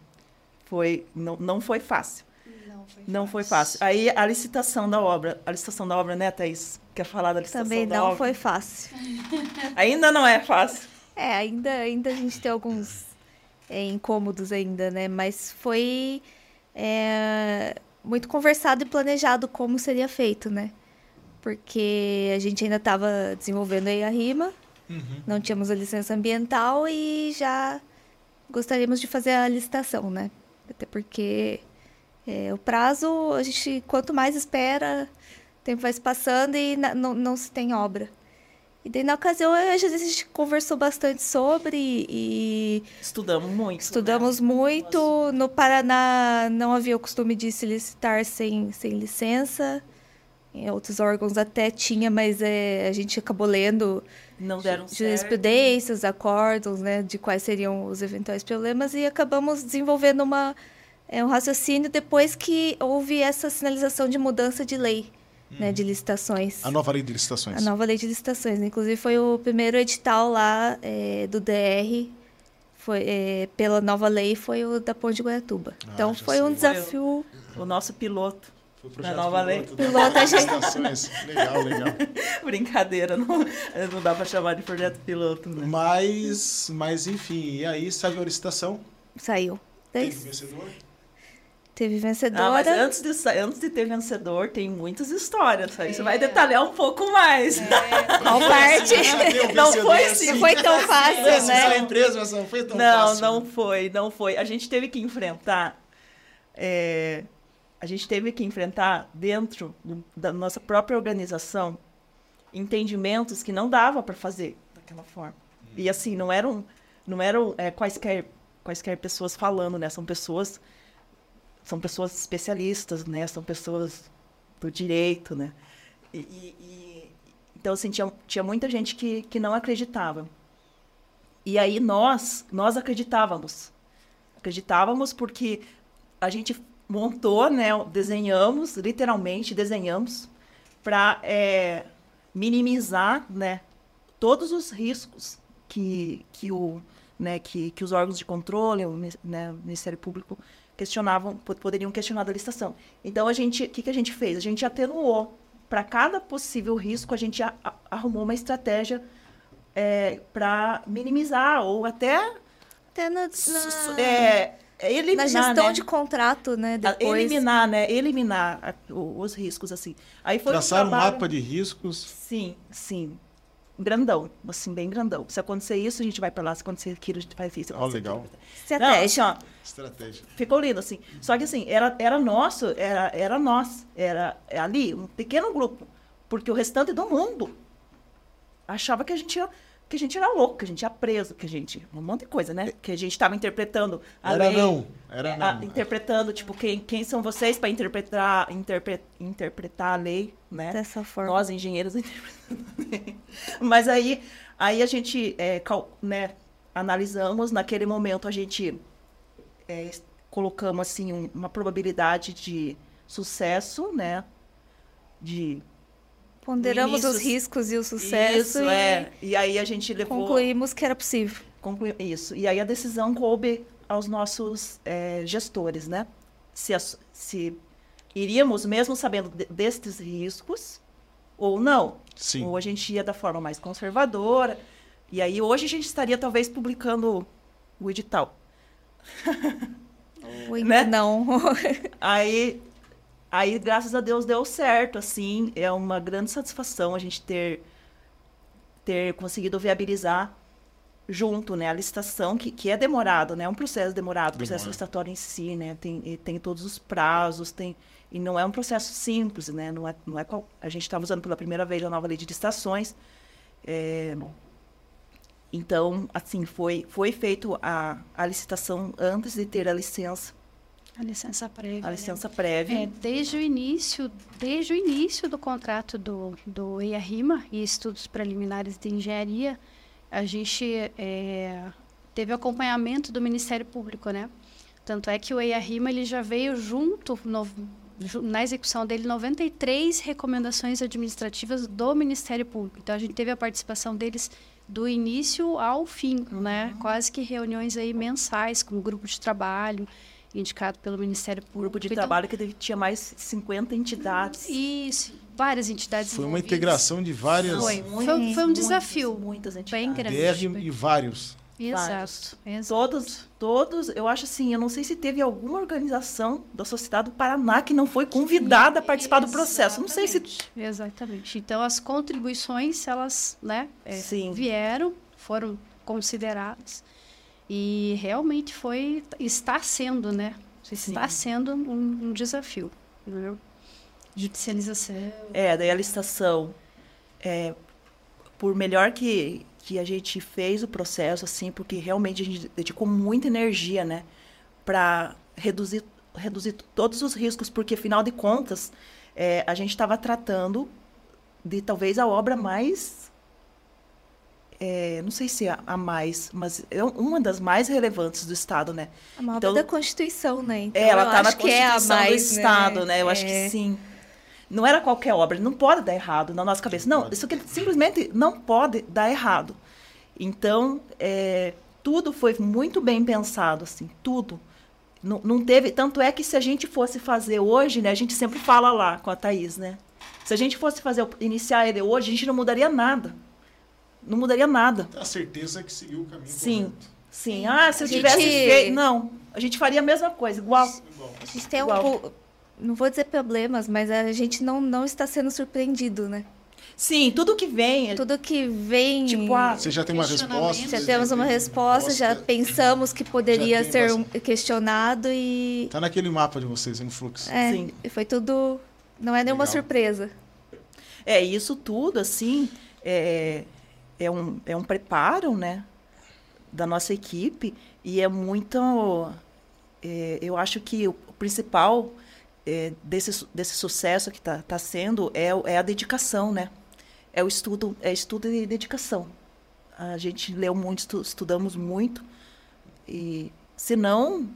foi, não, não foi fácil. Não foi, não foi fácil. Aí a licitação da obra, a licitação da obra, né, Thaís? Quer falar da licitação Também da não obra? foi fácil. ainda não é fácil. É, ainda, ainda a gente tem alguns é, incômodos ainda, né? Mas foi é, muito conversado e planejado como seria feito, né? Porque a gente ainda estava desenvolvendo aí a rima, Uhum. Não tínhamos a licença ambiental e já gostaríamos de fazer a licitação, né? Até porque é, o prazo, a gente, quanto mais espera, o tempo vai se passando e na, não, não se tem obra. E daí, na ocasião, a gente conversou bastante sobre e... Estudamos muito. Estudamos né? muito. No Paraná, não havia o costume de se licitar sem, sem licença. Em outros órgãos até tinha, mas é, a gente acabou lendo não deram jurisprudências, acórdons, né, de quais seriam os eventuais problemas e acabamos desenvolvendo uma É um raciocínio depois que houve essa sinalização de mudança de lei, né, de licitações. A nova lei de licitações. A nova lei de licitações. Inclusive, foi o primeiro edital lá é, do DR, foi, é, pela nova lei, foi o da Ponte de Goiatuba. Ah, então, foi um sei. desafio. O nosso piloto. Foi o Da projeto nova lei. piloto da Piloto, a gente-. Legal, legal. Brincadeira, não, não dá pra chamar de projeto piloto, né? Mas, mas enfim, e aí saiu a licitação. Saiu. Teve vencedor. teve Ah, mas vencedora. antes de, antes de ter vencedor, tem muitas histórias. Aí você vai detalhar um pouco mais. Qual parte? Não foi assim. Não foi tão fácil, Essa é a né? empresa, mas não foi tão não, fácil. não foi, não foi. A gente teve que enfrentar. é, a gente teve que enfrentar dentro da nossa própria organização entendimentos que não dava para fazer daquela forma. E assim, não eram, não eram é, quaisquer, quaisquer pessoas falando, né? São pessoas, são pessoas especialistas, né? São pessoas do direito, né? E- e- então, assim, tinha, tinha muita gente que, que não acreditava. E aí nós, nós acreditávamos. Acreditávamos porque a gente montou, né, desenhamos, literalmente desenhamos, para minimizar, né, todos os riscos que, que, o, né, que, que os órgãos de controle, o né, o Ministério Público questionavam, po- poderiam questionar da licitação. Então a gente, o que, que a gente fez? A gente atenuou para cada possível risco, a gente a- a- arrumou uma estratégia para minimizar ou até Até na, na- é, é eliminar, na gestão né? de contrato, né? Depois. Eliminar, né? Eliminar os riscos, assim. Aí foi Traçaram um trabalho- mapa de riscos. Sim, sim. Grandão, assim, bem grandão. Se acontecer isso, a gente vai pra lá. Se acontecer aquilo, a gente faz isso. acontecer legal. aquilo. Não, Estratégia. assim, ó, Estratégia. ficou lindo, assim. Só que, assim, era, era nosso, era, era nós. Era ali, um pequeno grupo. Porque o restante do mundo achava que a gente ia, que a gente era louco, que a gente ia preso, que a gente... Um monte de coisa, né? Que a gente estava interpretando a Era lei. não. Era a- não. interpretando, tipo, quem, quem são vocês para interpretar, interpre- interpretar a lei, né? Dessa forma. Nós, engenheiros, interpretando a lei. Mas aí, aí a gente, é, cal- né, analisamos, naquele momento a gente é, colocamos, assim, um- uma probabilidade de sucesso, né? De Ponderamos os riscos e o sucesso isso, e é. E aí a gente levou... concluímos que era possível. Conclui- Isso. E aí a decisão coube aos nossos eh, gestores, né? Se, se iríamos, mesmo sabendo de- destes riscos, ou não. Sim. Ou a gente ia da forma mais conservadora. E aí hoje a gente estaria talvez publicando o edital. Ou Né? Não. Aí, aí, graças a Deus, deu certo, assim. É uma grande satisfação a gente ter, ter conseguido viabilizar junto, né? A licitação, que, que é demorado, né? É um processo demorado, o processo licitatório em si, né? Tem, tem todos os prazos, tem... E não é um processo simples, né? Não é, não é qual, a gente estava usando pela primeira vez a nova lei de licitações. É, então, assim, foi, foi feito a, a licitação antes de ter a licença, A licença prévia. a né? licença prévia. É, desde o início, desde o início do contrato do, do EIA-RIMA e estudos preliminares de engenharia, a gente é, teve acompanhamento do Ministério Público, né? Tanto é que o EIA-RIMA ele já veio junto, no- na execução dele, 93 recomendações administrativas do Ministério Público. Então, a gente teve a participação deles do início ao fim, né? Quase que reuniões aí mensais com o grupo de trabalho indicado pelo Ministério Público. grupo de Então, trabalho que tinha mais 50 entidades. Isso, várias entidades Foi uma integração de várias. Foi. Muitas, Foi- foi um muitas, desafio Muitas bem entidades. grande. DR e vários. Exato, exato. Todos, todos, eu acho assim, eu não sei se teve alguma organização da sociedade do Paraná que não foi convidada a participar do processo. Não sei se. Exatamente, Exatamente. Então, as contribuições, elas né, é, Sim. vieram, foram consideradas. E realmente foi, está sendo, né? Está Sim. sendo um, um desafio. Né? Judicialização. É, daí a licitação. É, por melhor que, que a gente fez o processo, assim, porque realmente a gente dedicou muita energia, né? Para reduzir, reduzir todos os riscos, porque, afinal de contas, é, a gente estava tratando de talvez a obra mais é, não sei se é a mais, mas é uma das mais relevantes do Estado, né? A obra Então- da Constituição, né? Então, É, ela está na acho que é Constituição mais, do Estado, né? Eu acho É. que sim. Não era qualquer obra, não pode dar errado na nossa cabeça. Não, isso aqui simplesmente não pode dar errado. Então, é, tudo foi muito bem pensado, assim, tudo. Não, não teve. Tanto é que se a gente fosse fazer hoje, né? A gente sempre fala lá com a Thaís, né? Se a gente fosse fazer, o- iniciar ele hoje, a gente não mudaria nada. Não mudaria nada. A certeza que seguiu o caminho Sim. correto. Sim. Ah, se eu A gente- tivesse feito. Não. A gente faria a mesma coisa, igual. Igual. A gente tem um Igual. pouco. Não vou dizer problemas, mas a gente não, não está sendo surpreendido, né? Sim, tudo que vem. Tudo que vem. Tipo, ah, Você já tem uma resposta? Já temos uma resposta, já pensamos que poderia ser bastante. um- questionado e. Tá naquele mapa de vocês, no fluxo. É, Sim. foi tudo. Não é nenhuma Legal. surpresa. É, isso tudo, assim, é, é, um, é um preparo, né, da nossa equipe e é muito... é, eu acho que o principal é, desse, desse sucesso que está tá sendo é, é a dedicação, né? É o estudo, é estudo e dedicação. A gente leu muito, estu- estudamos muito e, se não,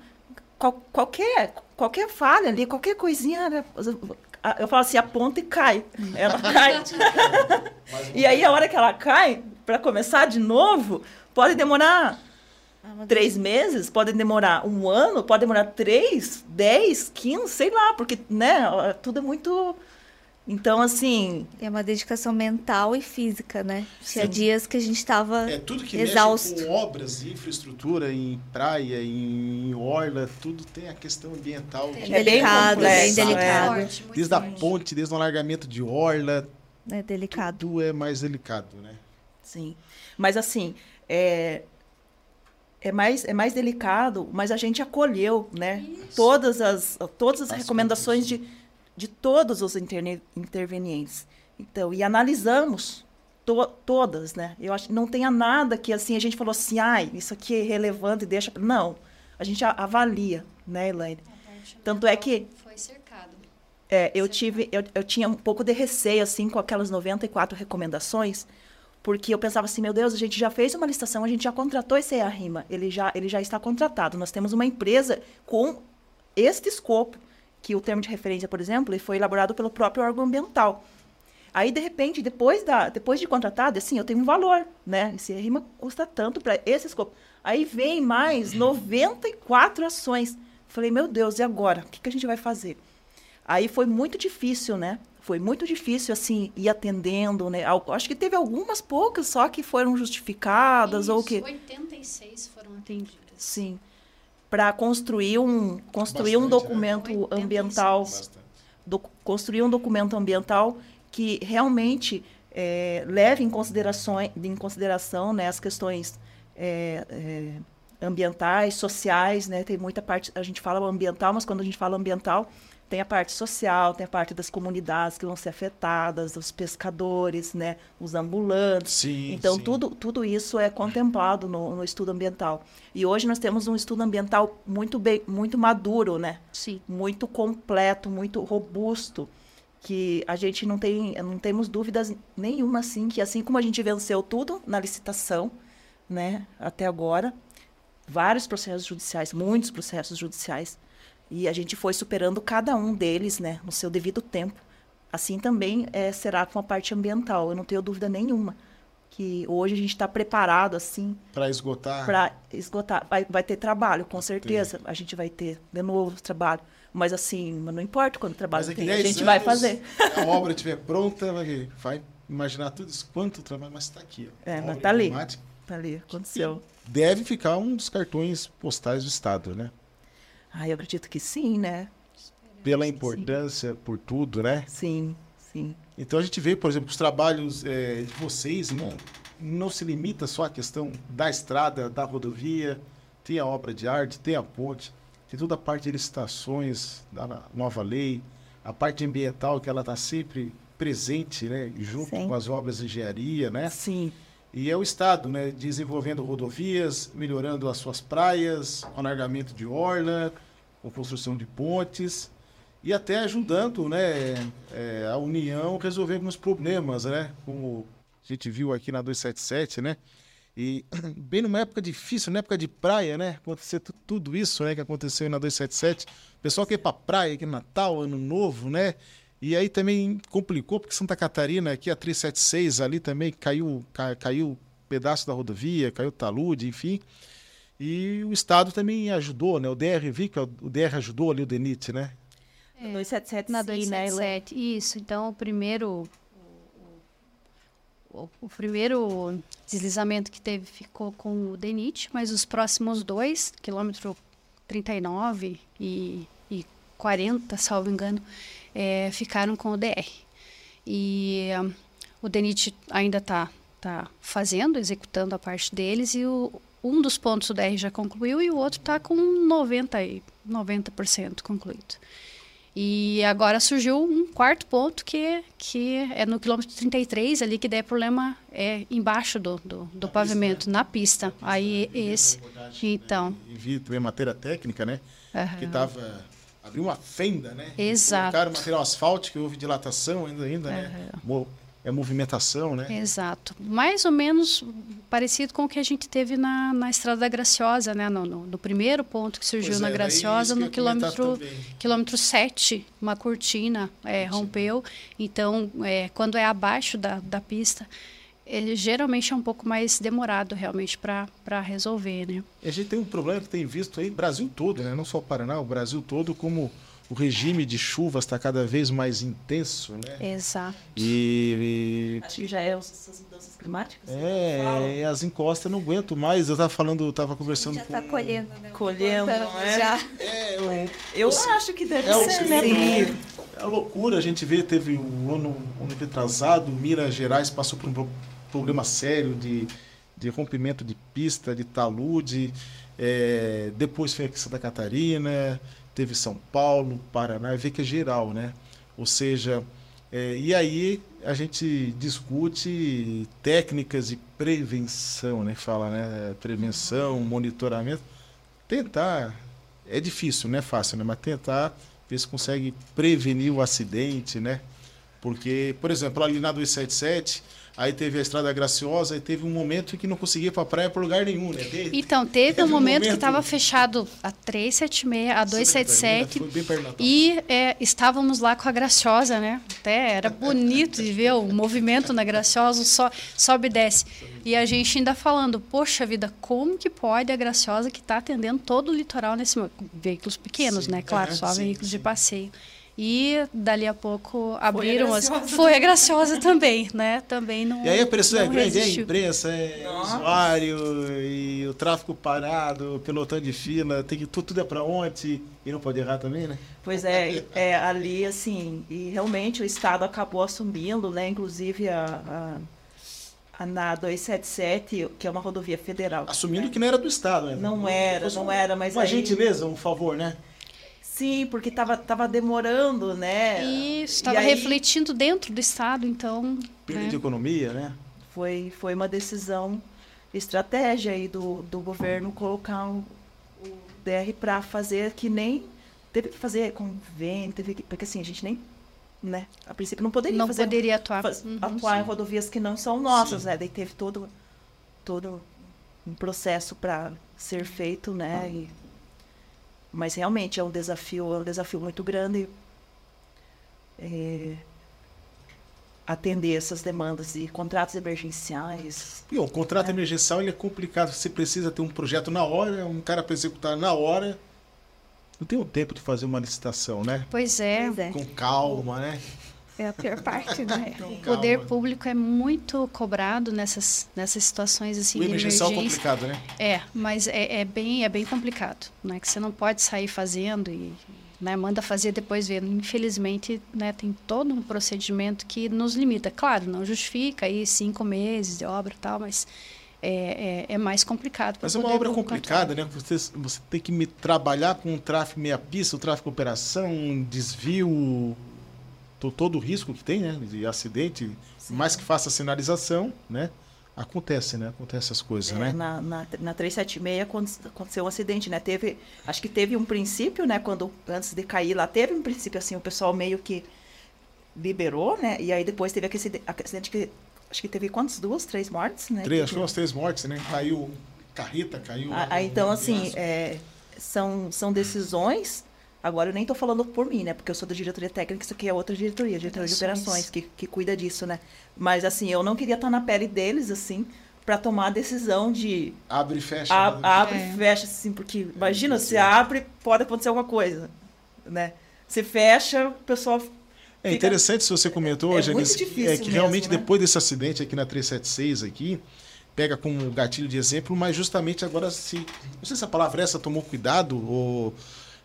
qual- qualquer, qualquer falha ali, qualquer coisinha, né, eu falo assim, aponta e cai. Ela cai. e aí, a hora que ela cai, para começar de novo, pode demorar três meses, pode demorar um ano, pode demorar três, dez, quinze, sei lá, porque, né, tudo é muito... Então, assim, É uma dedicação mental e física, né? Tinha dias que a gente estava É tudo que exausto. mexe com obras, infraestrutura, em praia, em orla, tudo tem a questão ambiental. É bem delicado, complexo, bem é. delicado. Forte, muito Desde a ponte, desde o alargamento de orla, É delicado. tudo é mais delicado, né? Sim. Mas assim, é, é, mais, é mais delicado, mas a gente acolheu, né? Todas as, todas as As recomendações de, de todos os interne- intervenientes. Então, e analisamos to- todas, né? Eu acho que não tenha nada que assim a gente falou assim, ai, isso aqui é relevante, deixa. pra-". Não. A gente avalia, né, Elaine? Tanto é que- Foi cercado. É, eu Certo. tive, eu, eu tinha um pouco de receio, assim, com aquelas 94 recomendações, porque eu pensava assim, meu Deus, a gente já fez uma licitação, a gente já contratou esse EA-RIMA, ele já, ele já está contratado. Nós temos uma empresa com este escopo, que o termo de referência, por exemplo, foi elaborado pelo próprio órgão ambiental. Aí, de repente, depois, da, depois de contratado, assim, eu tenho um valor, né? Esse rima custa tanto para esse escopo. Aí vem mais 94 ações. Falei, meu Deus, e agora? O que, que a gente vai fazer? Aí foi muito difícil, né? Foi muito difícil, assim, ir atendendo, né? Acho que teve algumas poucas só que foram justificadas ou Isso, que... 86 foram atendidas. Sim. Para construir um, construir um Bastante, né? documento 86. ambiental doc- construir um documento ambiental que realmente é, leve em, considerações, em consideração né, as questões é, é, ambientais, sociais, né? Tem muita parte, a gente fala ambiental, mas quando a gente fala ambiental, tem a parte social, tem a parte das comunidades que vão ser afetadas, os pescadores, né, os ambulantes. Sim, Então, sim. tudo, tudo isso é contemplado no, no estudo ambiental. E hoje nós temos um estudo ambiental muito, bem, muito maduro, né? Sim. muito completo, muito robusto, que a gente não tem, não temos dúvidas nenhuma assim que assim como a gente venceu tudo na licitação, né, até agora, vários processos judiciais, muitos processos judiciais, e a gente foi superando cada um deles, né, no seu devido tempo. Assim também eh, será com a parte ambiental. Eu não tenho dúvida nenhuma que hoje a gente está preparado assim Para esgotar. para esgotar. Vai, vai ter trabalho, com certeza. A gente vai ter de novo trabalho. Mas assim, não importa quando o trabalho Mas é que tem, a 10 gente vai fazer. A obra estiver pronta, vai, vai imaginar tudo isso, quanto trabalho, mas está aqui. Ó. É, mas obra tá ali. emblemática. Tá ali, aconteceu. Deve ficar um dos cartões postais do Estado, né? Ah, eu acredito que sim, né? Pela importância, por tudo, né? Sim, sim. Então a gente vê, por exemplo, os trabalhos eh, de vocês não, não se limita só à questão da estrada, da rodovia, tem a obra de arte, tem a ponte, tem toda a parte de licitações da nova lei, a parte ambiental que ela está sempre presente, né, junto Sim. com as obras de engenharia, né? Sim, E é o Estado, né, desenvolvendo rodovias, melhorando as suas praias, com alargamento de orla, com construção de pontes e até ajudando, né, é, a União a resolver alguns problemas, né, como a gente viu aqui na 277, né? E bem numa época difícil, na época de praia, né? Acontecer tudo isso, né? Que aconteceu na 277. O pessoal quer ir pra praia, aqui Natal, Ano Novo, né? E aí também complicou, porque Santa Catarina, aqui a 376 ali também caiu, ca, caiu pedaço da rodovia, caiu talude, enfim. E o Estado também ajudou, né? O DR, vi que o DR ajudou ali o DENIT, né? É, 277, na 277, né? isso. Então, o primeiro o, o, primeiro deslizamento que teve ficou com o DENIT, mas os próximos dois, quilômetro 39 e, e 40, salvo engano, é, ficaram com o DR. E um, o DENIT ainda está tá fazendo, executando a parte deles, e o, um dos pontos do DR já concluiu e o outro está com 90%, 90 concluído. E agora surgiu um quarto ponto que, que é no quilômetro 33 ali, que der problema é embaixo do, do, do na pavimento, pista, né? na pista. Na Aí né? esse. Então. Vi também matéria técnica, né? Uhum. Que tava. Abriu uma fenda, né? Exato. Colocaram material asfáltico, houve dilatação ainda, ainda uhum. né? é movimentação, né? Exato. Mais ou menos parecido com o que a gente teve na, na Estrada da Graciosa, né? No, no, no primeiro ponto que surgiu pois na é, Graciosa, no quilômetro, quilômetro 7, uma cortina é, rompeu. Então, é, quando é abaixo da, da pista, ele geralmente é um pouco mais demorado realmente para resolver, né? E a gente tem um problema que tem visto aí, Brasil todo, né? Não só o Paraná, o Brasil todo, como o regime de chuvas está cada vez mais intenso, né? Exato. E, e... acho que já é essas mudanças climáticas. É, as encostas não aguento mais. Eu estava falando, estava conversando já está colhendo, né? Colhendo, não é? Já. É, eu, eu acho que deve é ser, né? É loucura. A gente vê, teve um ano, um ano retrasado, Minas Gerais passou por um problema sério de, de rompimento de pista, de talude. É, depois foi aqui Santa Catarina teve São Paulo, Paraná, vê que é geral, né? Ou seja, é, e aí a gente discute técnicas de prevenção, né? Fala, né? Prevenção, monitoramento. Tentar, é difícil, não é fácil, né? Mas tentar ver se consegue prevenir o acidente, né? Porque, por exemplo, ali na 277 Aí teve a Estrada Graciosa e teve um momento que não conseguia ir para a praia por lugar nenhum, né? Teve, então, teve, teve um, momento, momento que estava fechado a 376, a 277 e é, estávamos lá com a Graciosa, né? Até era bonito de ver o movimento na Graciosa, só, sobe e desce. E a gente ainda falando, poxa vida, como que pode a Graciosa que está atendendo todo o litoral nesse veículos pequenos, sim, né? Claro, é, só sim, veículos sim. de passeio. E dali a pouco abriram foi as. Foi graciosa também, né? Também não. E aí a pressão é grande, é a imprensa, é Nossa. usuário, e o tráfego parado, o pelotão de fila, tem que tudo, tudo é para onde e não pode errar também, né? Pois é, é, ali assim, e realmente o Estado acabou assumindo, né? Inclusive a, a, a na 277, que é uma rodovia federal. Assumindo né? que não era do Estado, né? Não, não era, não era, mas. Uma aí... gentileza, um favor, né? Sim, porque estava tava demorando, né? Isso, estava aí... refletindo dentro do Estado, então. Perda né? de economia, né? Foi, foi uma decisão, estratégia aí do, do governo colocar o, DR para fazer que nem. Teve que fazer convênio, teve que, porque assim, a gente nem. Né? A princípio não poderia não fazer. Não poderia atuar. Faz, uhum, atuar sim. em rodovias que não são nossas, sim. né? Daí teve todo, todo um processo para ser feito, né? E mas realmente é um desafio, é um desafio muito grande é, atender essas demandas de contratos emergenciais. E o contrato é. emergencial ele é complicado. Você precisa ter um projeto na hora, um cara para executar na hora. Não tem o tempo de fazer uma licitação, né? Pois é. Pois é. Com calma, né? É a pior parte, né? Então, o poder público é muito cobrado nessas, nessas situações assim o de é emergência. é complicado, né? É, mas é, é, bem, é bem complicado, né? Que você não pode sair fazendo e né, manda fazer depois ver. Infelizmente, né, tem todo um procedimento que nos limita. Claro, não justifica aí cinco meses de obra e tal, mas é, é, é, mais complicado. Mas é uma obra complicada, né? Você, você tem que me trabalhar com o tráfego meia pista, o tráfego operação, desvio, todo o risco que tem, né, de acidente, Sim. mais que faça sinalização, né, acontece, né, acontece as coisas, é, né. Na, na, na 376 aconteceu um acidente, né, teve, acho que teve um princípio, né, quando antes de cair lá, teve um princípio assim, o pessoal meio que liberou, né, e aí depois teve aquele acidente que acho que teve quantas? Duas, três mortes, né? Três, acho que umas três mortes, né? Caiu carreta, caiu. Ah, ah, então, assim, é, são, são decisões. Agora eu nem estou falando por mim, né? Porque eu sou da diretoria técnica, isso aqui é outra diretoria, diretoria de operações, que, que cuida disso, né? Mas assim, eu não queria estar na pele deles, assim, para tomar a decisão de. Abre e fecha. A, né? Abre e é. fecha, assim, porque imagina, você abre, pode acontecer alguma coisa, né? Você fecha, o pessoal é interessante se você comentou, é, Janice, é que realmente né? depois desse acidente aqui na 376 aqui, pega como gatilho de exemplo, mas justamente agora se, não sei se a palavra é essa tomou cuidado ou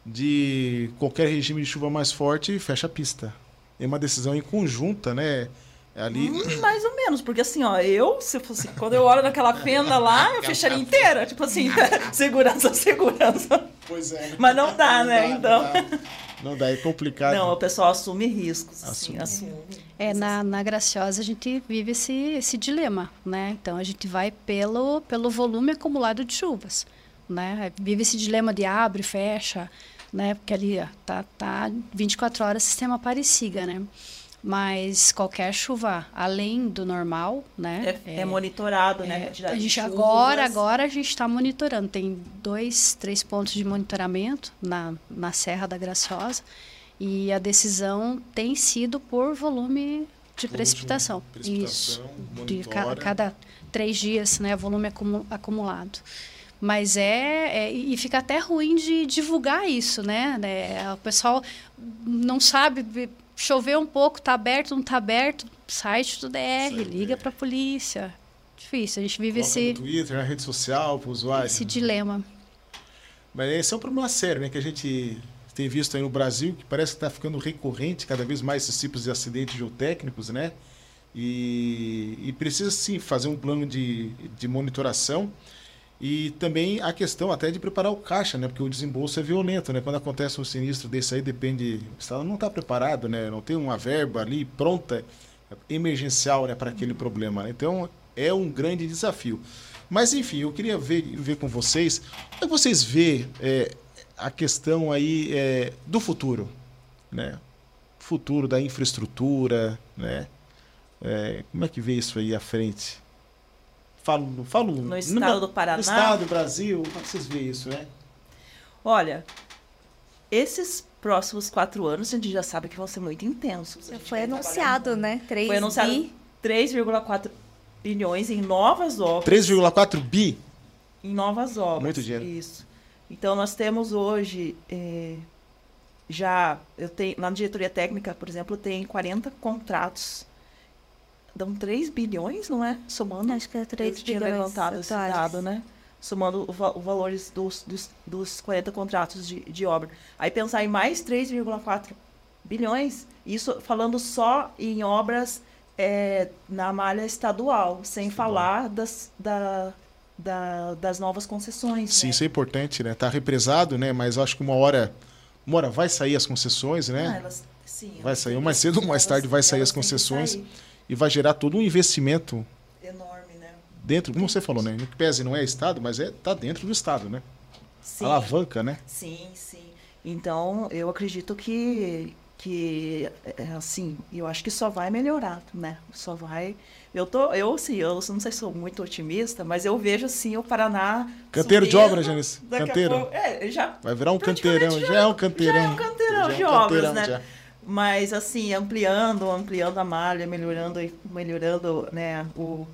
de qualquer regime de chuva mais forte, fecha a pista. É uma decisão em conjunta, né? É ali... Hum, mais ou menos, porque assim, ó, eu, se fosse, quando eu olho naquela fenda lá, eu fecharia inteira. Tipo assim, segurança, segurança. Pois é. Mas não dá, não né? Dá, então. Não dá. Não dá, é complicado. Não, o pessoal assume riscos. Assim, assume. É, na, na Graciosa a gente vive esse, esse dilema, né? Então a gente vai pelo, pelo volume acumulado de chuvas, né? Vive esse dilema de abre, fecha, né? Porque ali ó, tá, tá 24 horas sistema Aparecida, né? mas qualquer chuva além do normal, né? É, é, é monitorado, é, né? A, a gente agora, agora a gente está monitorando. Tem dois, três pontos de monitoramento na, na Serra da Graciosa e a decisão tem sido por volume de precipitação. precipitação. Isso, de ca, cada três dias, né? Volume acumulado. Mas é, é, E fica até ruim de divulgar isso, né? É, o pessoal não sabe choveu um pouco, tá aberto, não tá aberto, site do DR, liga para a polícia. Difícil, a gente vive Coloca esse. No Twitter, na rede social, para usuário. Esse dilema. Mas esse é um problema sério, né? Que a gente tem visto aí no Brasil, que parece que está ficando recorrente cada vez mais esses tipos de acidentes geotécnicos, né? E, e precisa sim fazer um plano de, de monitoração e também a questão até de preparar o caixa, né? Porque o desembolso é violento, né? Quando acontece um sinistro desse aí, depende... O Estado não está preparado, né? Não tem uma verba ali pronta, emergencial, né? Para aquele problema. Né? Então, é um grande desafio. Mas, enfim, eu queria ver, ver com vocês... Como é que vocês vê é, a questão aí é, do futuro, né? Futuro da infraestrutura, né? É, como é que vê isso aí à frente? Falo, falo no estado numa, do Paraná. No estado do Brasil, como vocês veem isso, né? Olha, esses próximos quatro anos a gente já sabe que vão ser muito intensos. Já foi anunciado, né? 3 foi anunciado 3,4 bilhões em novas obras. 3,4 bi? Em novas obras. Muito dinheiro. Isso. Então nós temos hoje é, já eu tenho na diretoria técnica, por exemplo, tem 40 contratos dão 3 bilhões, não é? Somando. Acho que é 3 bilhões. levantado esse dado, né? Somando os valores dos, dos, dos 40 contratos de, de obra. Aí pensar em mais 3,4 bilhões, isso falando só em obras é, na malha estadual, sem falar das, da, da, das novas concessões. Sim, né? isso é importante, né? Tá represado, né? Mas acho que uma hora, uma hora vai sair as concessões, né? Ah, elas, sim, vai sair, ou mais cedo ou mais tarde vai sair as concessões. Sair e vai gerar todo um investimento enorme, né? Dentro, como você falou, né? que pese não é Estado, mas é tá dentro do Estado, né? Sim. Alavanca, né? Sim, sim. Então, eu acredito que que é, assim, eu acho que só vai melhorar, né? Só vai. Eu tô, eu assim, eu não sei se sou muito otimista, mas eu vejo assim o Paraná canteiro de obras, Janice. Canteiro. É, já vai virar um canteirão, já, já, é um canteirão. Já é um canteirão de é um obras, né? Já. Mas, assim, ampliando, ampliando a malha, melhorando, melhorando né, o,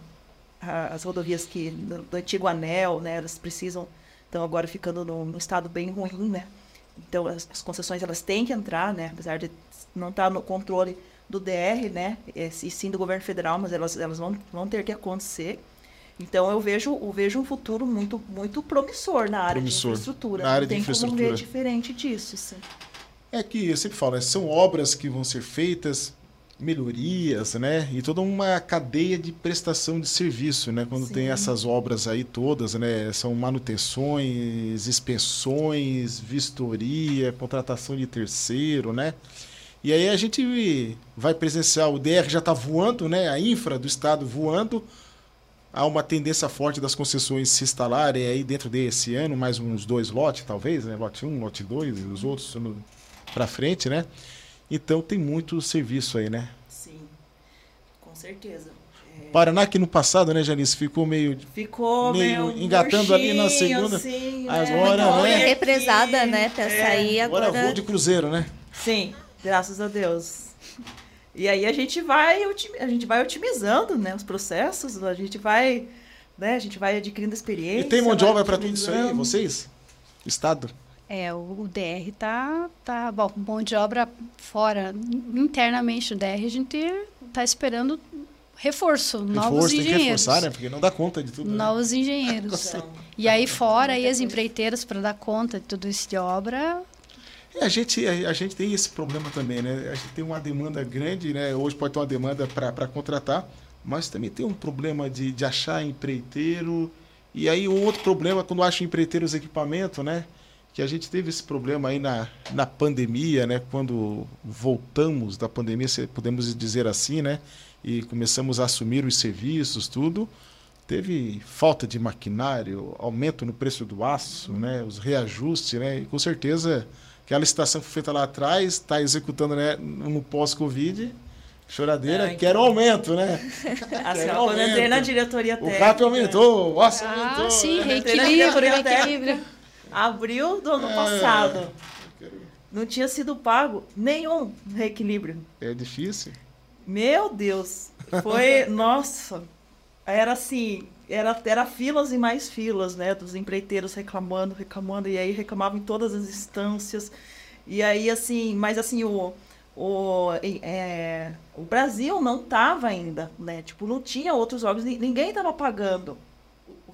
as rodovias que, do, do, antigo anel, né, elas precisam, estão agora ficando num, num estado bem ruim, né? Então, as, as, concessões, elas têm que entrar, né? Apesar de não estar no controle do DR, né? E sim do governo federal, mas elas, elas vão, vão ter que acontecer. Então, eu vejo, eu vejo um futuro muito, muito promissor na área promissor. de infraestrutura. Na área não de tem infraestrutura. como ver diferente disso. É que eu sempre falo, né, são obras que vão ser feitas, melhorias, né? E toda uma cadeia de prestação de serviço, né? Quando Sim. tem essas obras aí todas, né? São manutenções, inspeções, vistoria, contratação de terceiro, né? E aí a gente vai presenciar, o DR já está voando, né? A infra do estado voando. Há uma tendência forte das concessões se instalarem aí dentro desse ano, mais uns dois lotes, talvez, né? Lote 1, lote 2, e os outros para frente, né? Então tem muito serviço aí, né? Sim, com certeza. Paraná que no passado, né, Janice, ficou meio ficou meio, meio engatando ali na murchinho, segunda. assim, Agora, né? né? Represada, né, pra É. sair agora agora. voo de cruzeiro, né? Sim, graças a Deus. E aí a gente vai, a gente vai otimizando, né, os processos, a gente vai, né, a gente vai adquirindo experiência. E tem mão de vai obra para tudo isso aí, vocês? Estado? É, o, o DR tá, tá bom, mão de obra fora, internamente o DR, a gente tá esperando reforço, novos Reforço, tem que engenheiros. reforçar, né? Porque não dá conta de tudo. né? Novos engenheiros. E aí fora aí as empreiteiras para dar conta de tudo isso de obra, É, a, gente, a, a gente tem esse problema também, né? A gente tem uma demanda grande, né? Hoje pode ter uma demanda para contratar, mas também tem um problema de, de achar empreiteiro. E aí o outro problema, quando acha empreiteiro os equipamentos, né? Que a gente teve esse problema aí na, na pandemia, né? Quando voltamos da pandemia, se podemos dizer assim, né? E começamos a assumir os serviços, tudo. Teve falta de maquinário, aumento no preço do aço, né? Os reajustes, né? E com certeza aquela licitação que foi feita lá atrás, está executando né, no pós-Covid. Choradeira, É, quer um aumento, né? Assim, Quer ó, quando eu entrei na aumento. diretoria O técnica. CAP aumentou, o aço ah, aumentou. sim, reequilíbrio, Reequilíbrio. Abril do ano É. passado. Não tinha sido pago nenhum reequilíbrio. É difícil. Meu Deus. Foi, nossa. Era assim, era, era filas e mais filas, né? Dos empreiteiros reclamando, reclamando, e aí reclamavam em todas as instâncias. E aí, assim, mas assim, o, o, é, o Brasil não estava ainda, né? Tipo, não tinha outros órgãos, ni- ninguém estava pagando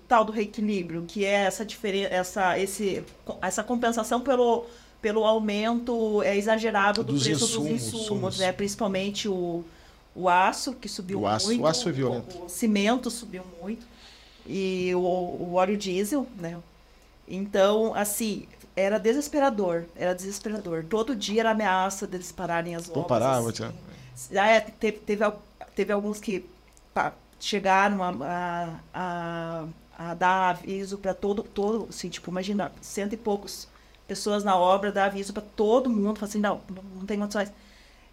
tal do reequilíbrio, que é essa diferença, essa, esse, essa compensação pelo, pelo aumento é, exagerado do Dos preço insumos, dos insumos, né? Principalmente o, o aço, que subiu O aço- muito. o aço foi violento. O, o cimento subiu muito. E o, o óleo diesel, né? Então, assim, era desesperador. Era desesperador. Todo dia era ameaça deles pararem as obras. parar, assim. vou tirar. Ah, é, teve, teve, teve alguns que pá, chegaram a, a, a, a dar aviso para todo, todo, assim, tipo, imagina, cento e poucos pessoas na obra, dar aviso para todo mundo, falar assim, não, não, tem condições.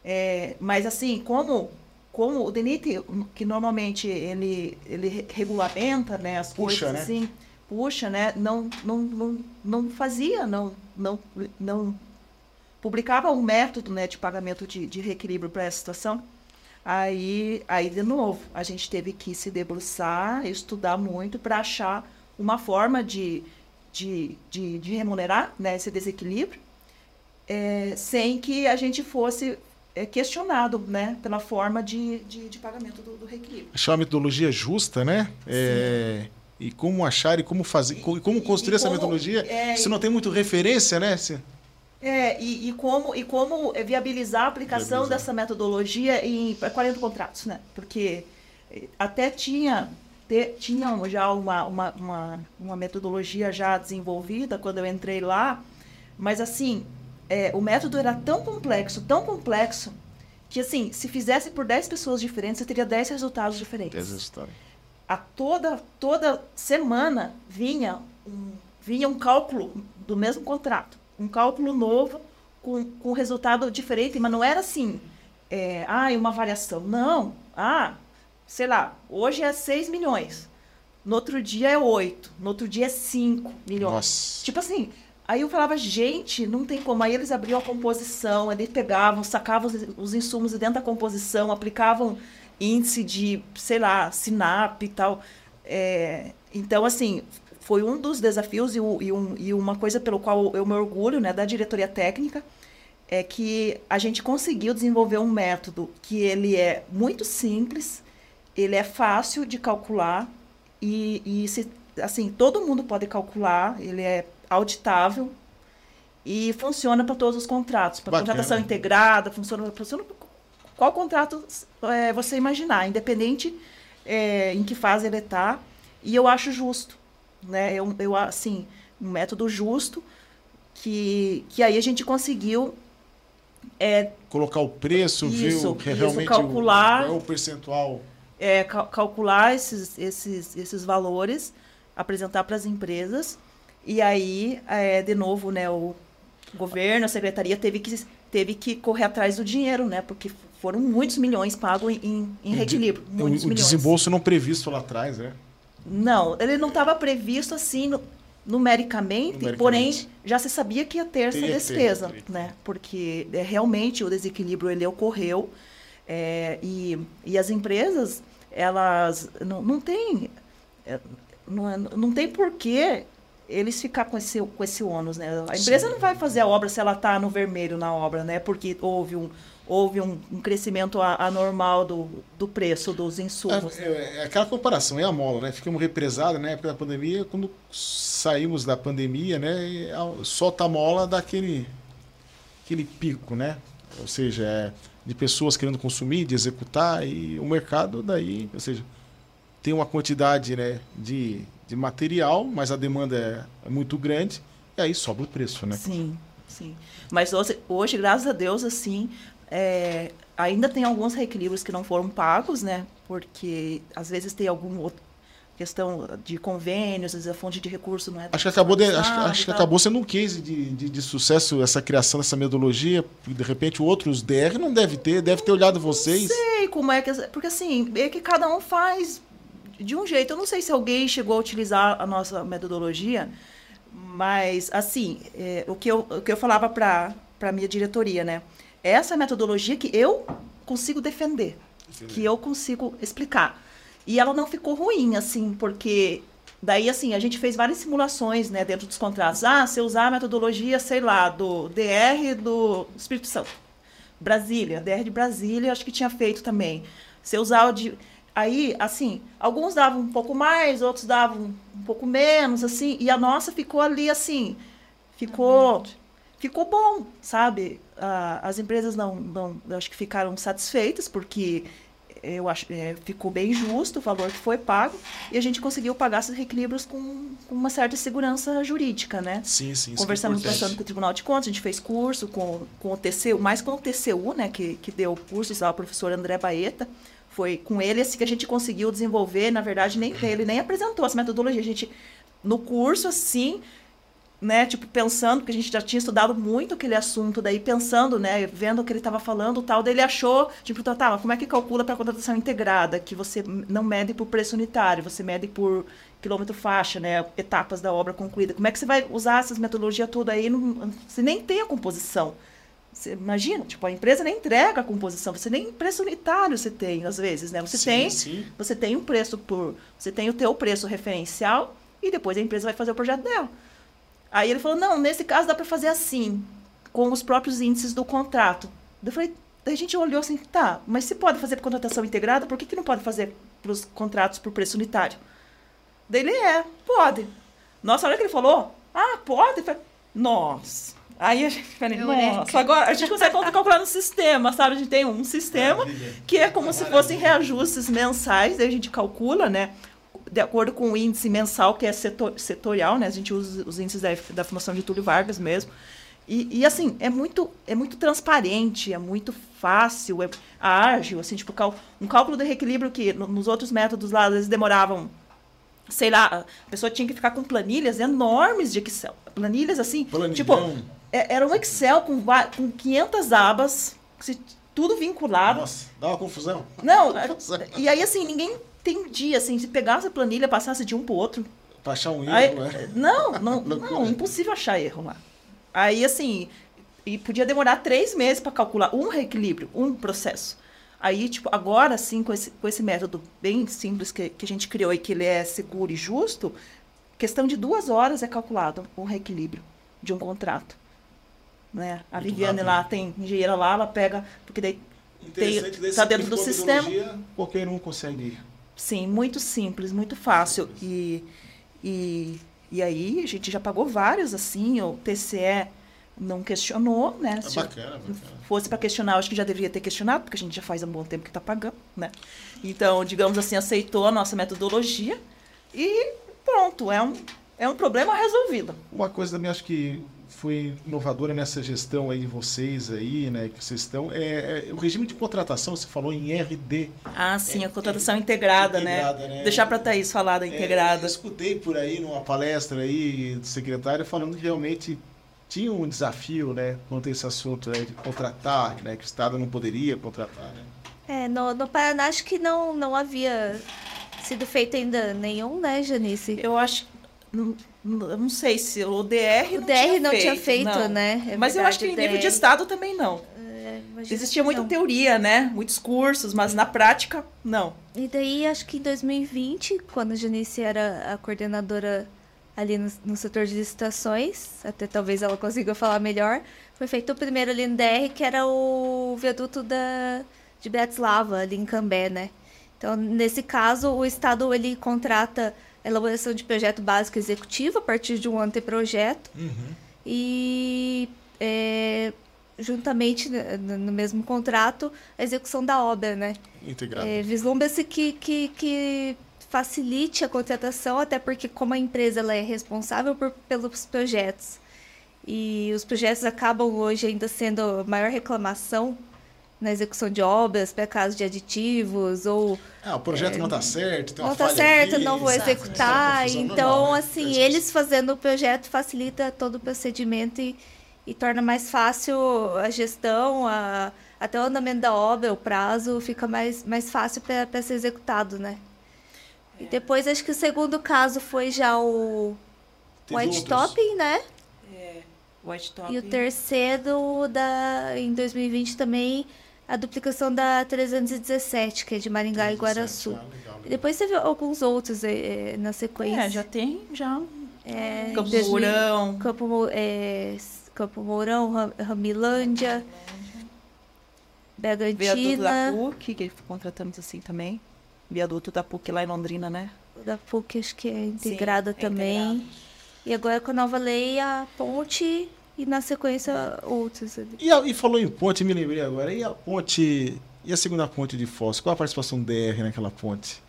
É, mas assim, como, como o DENIT, que normalmente ele, ele re- regulamenta né, as Puxa, coisas né? assim, puxa, né, não, não, não, não fazia, não, não, não publicava um método né, de pagamento de, de reequilíbrio para essa situação. Aí, aí, de novo, a gente teve que se debruçar, estudar muito para achar uma forma de, de, de, de remunerar né, esse desequilíbrio, é, sem que a gente fosse é, questionado né, pela forma de, de, de pagamento do, do reequilíbrio. Achar uma metodologia justa, né? É, e como achar e como fazer, e como construir e essa como- metodologia. é, se não tem muito referência, né? Se- É, e, e como, e como viabilizar a aplicação Viabilizar. dessa metodologia em para 40 contratos, né? Porque eh, até tinha, te, tinha já uma, uma, uma, uma metodologia já desenvolvida quando eu entrei lá, mas assim, é, o método era tão complexo, tão complexo, que assim, se fizesse por 10 pessoas diferentes, você teria 10 resultados diferentes Essa história. a toda toda semana vinha um, vinha um cálculo do mesmo contrato, um cálculo novo com, com resultado diferente, mas não era assim, é, ah, uma variação, não, ah, sei lá, hoje é 6 milhões, no outro dia é 8, no outro dia é 5 milhões. Nossa. Tipo assim, aí eu falava, gente, não tem como. Aí eles abriam a composição, eles pegavam, sacavam os, os insumos de dentro da composição, aplicavam índice de, sei lá, SINAP e tal. É, então, assim, foi um dos desafios e, o- e um- e uma coisa pelo qual eu me orgulho, né, da diretoria técnica, é que a gente conseguiu desenvolver um método que ele é muito simples, ele é fácil de calcular e, e se, assim, todo mundo pode calcular, ele é auditável e funciona para todos os contratos, para contratação integrada, funciona, funciona pra qual contrato é, você imaginar, independente é, em que fase ele está, e eu acho justo, né? Eu, eu assim, um método justo que, que aí a gente conseguiu é, Colocar o preço, ver Isso, o que isso, realmente calcular. o, é o percentual. é, cal- calcular esses, esses, esses valores, apresentar para as empresas, e aí, é, de novo, né, o governo, a secretaria teve que, teve que correr atrás do dinheiro, né? Porque foram muitos milhões pagos em, em reequilíbrio. O, muitos o milhões. desembolso não previsto lá atrás, né? Não, ele não estava previsto assim no- numericamente, Numericamente. porém já se sabia que ia ter essa despesa, ter. né? Porque é, realmente o desequilíbrio ele ocorreu é, e, e as empresas elas não, não têm é, não, é- não tem porquê eles ficar com esse, com esse ônus, né? A empresa Sim. não vai fazer a obra se ela está no vermelho na obra, né? Porque houve um, houve um, um crescimento anormal do, do preço dos insumos. É, é- é aquela comparação, é a mola, né? Ficamos represados na época da pandemia, quando saímos da pandemia, né? solta a mola daquele aquele pico, né? Ou seja, é, de pessoas querendo consumir, de executar, e o mercado daí, ou seja, tem uma quantidade né, de, de material, mas a demanda é, é muito grande, e aí sobe o preço, né? Sim, sim. Mas hoje, hoje, graças a Deus, assim, é, ainda tem alguns reequilíbrios que não foram pagos, né? Porque às vezes tem alguma outra questão de convênios, às vezes a fonte de recurso não é. Acho que acabou, de, acho, acho que acabou sendo um case de, de, de sucesso essa criação dessa metodologia. De repente, outros DR não deve ter, deve ter olhado vocês. sei como é que. Porque assim, é que cada um faz de um jeito. Eu não sei se alguém chegou a utilizar a nossa metodologia, mas assim, é, o, que eu, o que eu falava para a minha diretoria, né? Essa é a metodologia que eu consigo defender, que eu consigo explicar. E ela não ficou ruim, assim, porque daí, assim, a gente fez várias simulações, né, dentro dos contratos. Ah, se eu usar a metodologia, sei lá, do DR do Espírito Santo. Brasília, DR de Brasília, acho que tinha feito também. Se eu usar o de. Aí, assim, alguns davam um pouco mais, outros davam um pouco menos, assim, e a nossa ficou ali, assim, ficou. Ficou bom, sabe? Ah, as empresas não, não, acho que ficaram satisfeitas, porque eu acho é, ficou bem justo o valor que foi pago, e a gente conseguiu pagar esses reequilíbrios com, com uma certa segurança jurídica, né? Sim, sim. é Conversamos importante. bastante com o Tribunal de Contas, a gente fez curso com, com o TCU, mais com o TCU, né, que, que deu o curso, estava o professor André Baeta. Foi com ele assim, que a gente conseguiu desenvolver, na verdade, nem ele nem apresentou essa metodologia. A gente, no curso, assim, né, tipo, pensando, porque a gente já tinha estudado muito aquele assunto, daí pensando, né, vendo o que ele estava falando, tal, daí ele achou, tipo, tá, tá, mas como é que calcula para contratação integrada, que você não mede por preço unitário, você mede por quilômetro faixa, né, etapas da obra concluída. Como é que você vai usar essas metodologias todas aí, não, você nem tem a composição. Você imagina, tipo, a empresa nem entrega a composição, você nem preço unitário você tem, às vezes, né? Você Sim, tem sim. você tem um preço por. Você tem o teu preço referencial e depois a empresa vai fazer o projeto dela. Aí ele falou: não, nesse caso dá para fazer assim, com os próprios índices do contrato. Eu falei, daí a gente olhou assim, tá, mas se pode fazer por contratação integrada, por que, que não pode fazer para os contratos por preço unitário? Daí ele é, pode. Nossa, a hora que ele falou, ah, pode? Eu falei, Nossa. Aí a gente falei, Eureka. nossa, agora a gente consegue calcular no sistema, sabe? A gente tem um sistema que é como se fossem reajustes mensais, daí a gente calcula, né? De acordo com o índice mensal, que é setor, setorial, né? A gente usa os índices da, da Fundação Getúlio Vargas mesmo. E, e, assim, é muito, é muito transparente, é muito fácil, é ágil, assim, tipo, cal- um cálculo de reequilíbrio que no- nos outros métodos lá, às vezes demoravam, sei lá, a pessoa tinha que ficar com planilhas enormes de Excel. Planilhas, assim, Planilhão. tipo, era um Excel com, com 500 abas, tudo vinculado. Nossa, dá uma confusão. Não, é- e aí assim, ninguém entendia, assim, se pegasse a planilha, passasse de um para outro. Pra achar um erro, Aí- né? não, não, não, impossível achar erro lá. Aí assim, e podia demorar três meses para calcular um reequilíbrio, um processo. Aí, tipo, agora sim, com esse, com esse método bem simples que, que a gente criou e que ele é seguro e justo, questão de duas horas é calculado um reequilíbrio de um contrato. Né? A Muito Viviane rápido. lá tem engenheira lá, ela pega, porque daí Interessante desse tá dentro tipo do sistema. Qualquer um consegue. Sim, muito simples, muito fácil. E, e, e aí a gente já pagou vários, assim, o TCE não questionou, né? É Se bacana, bacana. fosse para questionar, eu acho que já deveria ter questionado, porque a gente já faz há um bom tempo que está pagando, né? Então, digamos assim, aceitou a nossa metodologia e pronto, é um, é um problema resolvido. Uma coisa também acho que foi inovadora nessa gestão aí de vocês aí, né, que vocês estão, é, é o regime de contratação, você falou em RD. Ah, sim, a contratação integrada, integrada, né? né? Deixar para Thaís falar da É, integrada. eu escutei por aí numa palestra aí do secretário falando que realmente tinha um desafio, né, quanto a esse assunto né, de contratar, né, que o Estado não poderia contratar, né? É, no, no Paraná acho que não, não havia sido feito ainda nenhum, né, Janice? Eu acho. Não, não sei se o DR O não DR tinha não feito, tinha feito, não. né? É mas eu acho que verdade, em nível de Estado também não. é, Existia muita não. teoria, né? Muitos cursos, mas na prática, não. E daí, acho que em 2020, quando a Janice era a coordenadora ali no, no setor de licitações, até talvez ela consiga falar melhor, foi feito o primeiro ali no DR, que era o viaduto da, de Bratislava, ali em Cambé, né? Então, nesse caso, o Estado, ele contrata elaboração de projeto básico executivo a partir de um anteprojeto e é, juntamente né, no no mesmo contrato a execução da obra, né? Integrado. É, Vislumbra-se que, que, que facilite a contratação, até porque como a empresa ela é responsável por, pelos projetos e os projetos acabam hoje ainda sendo a maior reclamação na execução de obras para caso de aditivos ou Ah, o projeto não tá certo, tem uma não tá falha certo, aqui, não vou exato, executar. é Então, normal, né? assim, eles fazendo o projeto facilita todo o procedimento e, e torna mais fácil a gestão, a, até o andamento da obra, o prazo fica mais, mais fácil para ser executado, né? E depois acho que o segundo caso foi já o Teve White outros. Topping, né? White Top. E o terceiro da em 2020 também a duplicação da 317, que é de Maringá e Guaraçu. Ah, legal, E depois teve alguns outros eh, na sequência. É, já tem, já. É, Campo 2000 Mourão. Campo, é, Campo Mourão, Ram- Ramilândia, Viaduto da PUC, que contratamos assim também. Viaduto da PUC lá em Londrina, né? da PUC acho que é integrada é também. integrado. E agora com a nova lei, a ponte e na sequência outros ali. E, a- e falou em ponte, me lembrei agora. E a ponte. E a segunda ponte de Foz? Qual a participação do DR naquela ponte?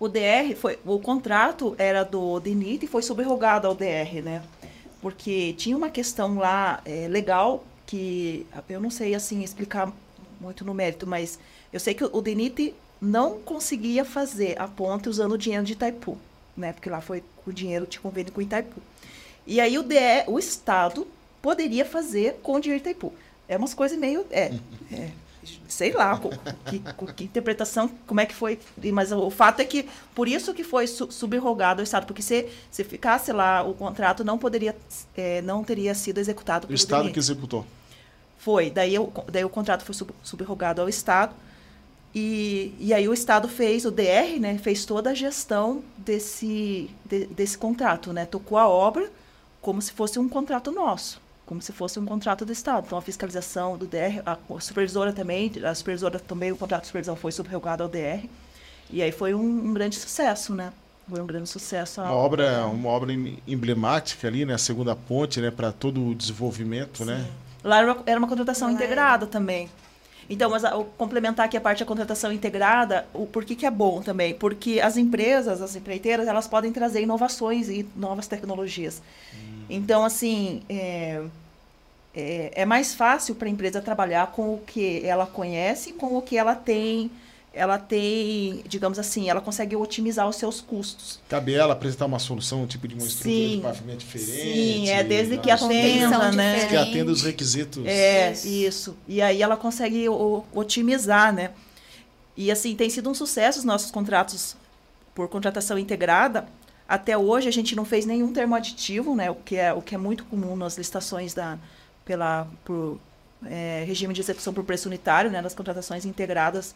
O DR foi. O contrato era do DENIT e foi subrogado ao DR, né? Porque tinha uma questão lá é, legal que eu não sei assim explicar muito no mérito, mas eu sei que o DENIT não conseguia fazer a ponte usando o dinheiro de Itaipu, né? Porque lá foi o dinheiro de convênio com Itaipu. E aí o DR, o Estado poderia fazer com o dinheiro de Itaipu. É umas coisas meio. É, é, sei lá, co- que, co- que interpretação, como é que foi. Mas o fato é que, por isso que foi su subrogado ao Estado, porque se, se ficasse lá, o contrato não poderia, é, não teria sido executado O pelo Estado DENIT. que executou. Foi, daí, o- daí o contrato foi sub, subrogado ao Estado. E, e aí o Estado fez, o DR, né, fez toda a gestão desse, de- desse contrato, né? Tocou a obra como se fosse um contrato nosso, como se fosse um contrato do Estado. Então a fiscalização do DR, a, a supervisora também, a supervisora também, o contrato de supervisão foi subrogado ao DR. E aí foi um, um grande sucesso, né? Foi um grande sucesso. a- Uma obra, uma obra em- emblemática ali, né? A segunda ponte, né? Para todo o desenvolvimento, né? Lá era uma, era uma contratação Lá integrada também. Então, mas a- complementar aqui a parte da contratação integrada, o por que, que é bom também? Porque as empresas, as empreiteiras, elas podem trazer inovações e novas tecnologias. Então, assim, é, é, é mais fácil para a empresa trabalhar com o que ela conhece, com o que ela tem, ela tem, digamos assim, ela consegue otimizar os seus custos. Cabe ela apresentar uma solução, um tipo de uma estrutura Sim. de pavimento diferente. Sim, é desde que né? Atenda, né? diferente. Que atenda os requisitos. É, Isso. isso. E aí ela consegue o- otimizar, né? E assim, tem sido um sucesso os nossos contratos por contratação integrada. Até hoje a gente não fez nenhum termo aditivo, né? O que é, o que é muito comum nas licitações da, pela, por é, regime de execução por preço unitário, né? Nas contratações integradas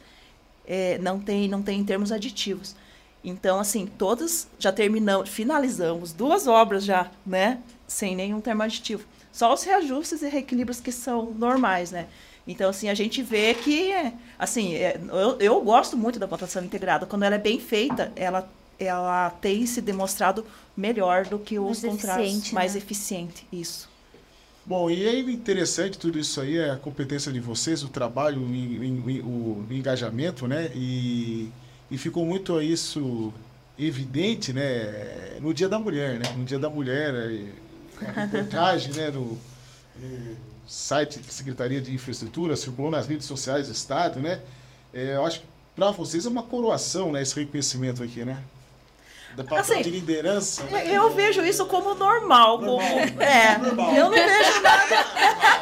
é, não, tem, não tem termos aditivos. Então, assim, todas já terminamos, finalizamos duas obras já, né? Sem nenhum termo aditivo. Só os reajustes e reequilíbrios que são normais, né? Então, assim, a gente vê que, assim, é, eu, eu gosto muito da contratação integrada. Quando ela é bem feita, ela, ela tem se demonstrado melhor do que os Mais contratos. eficiente, Mais né? eficiente, isso. Bom, e aí interessante tudo isso aí, é a competência de vocês, o trabalho, o, en- o engajamento, né? E, e ficou muito isso evidente, né? No Dia da Mulher, né? No Dia da Mulher, é, a reportagem, né? No, no site da Secretaria de Infraestrutura, circulou nas redes sociais do Estado, né? É, eu acho que para vocês é uma coroação, né? Esse reconhecimento aqui, né? Da papel Assim, de liderança. né? Eu vejo isso como normal, como é. Normal. Eu não vejo nada.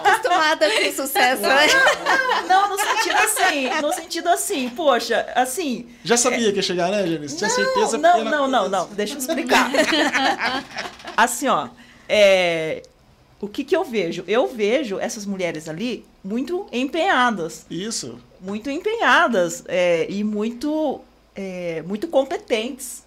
Acostumada com sucesso, né? Não, no sentido assim, no sentido assim, poxa, assim. Já sabia que ia chegar, né, Janice? Tinha certeza Não, porque não, não, não, deixa eu explicar. Assim, ó, é, o que que eu vejo? Eu vejo essas mulheres ali muito empenhadas, Isso. muito empenhadas é, e muito, é, muito competentes.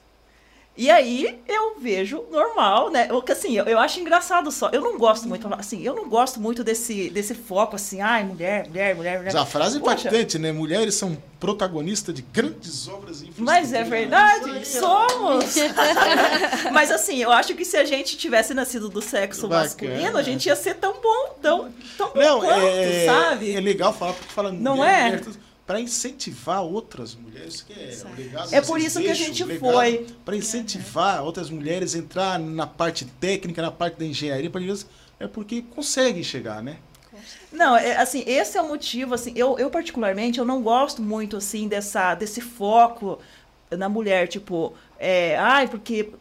E aí eu vejo normal, né? Eu, que, assim, eu, eu acho engraçado só. Eu não gosto muito, assim, eu não gosto muito desse, desse foco assim, ai, mulher, mulher, mulher, mulher. Mas a frase é Poxa, impactante, né? Mulheres são protagonistas de grandes obras Mas é verdade, somos. Mas assim, eu acho que se a gente tivesse nascido do sexo Bacana. masculino, a gente ia ser tão bom, tão, tão bom Não, quanto, é, sabe? é legal falar porque fala Não mulher, é? mulher, pra incentivar outras mulheres, que é o legado É por isso que a gente foi. Pra incentivar outras mulheres a entrar na parte técnica, na parte da engenharia, eles, é porque conseguem chegar, né? Não, é, assim, esse é o motivo, assim, eu, eu particularmente, eu não gosto muito, assim, dessa, desse foco na mulher, tipo, é, ai, porque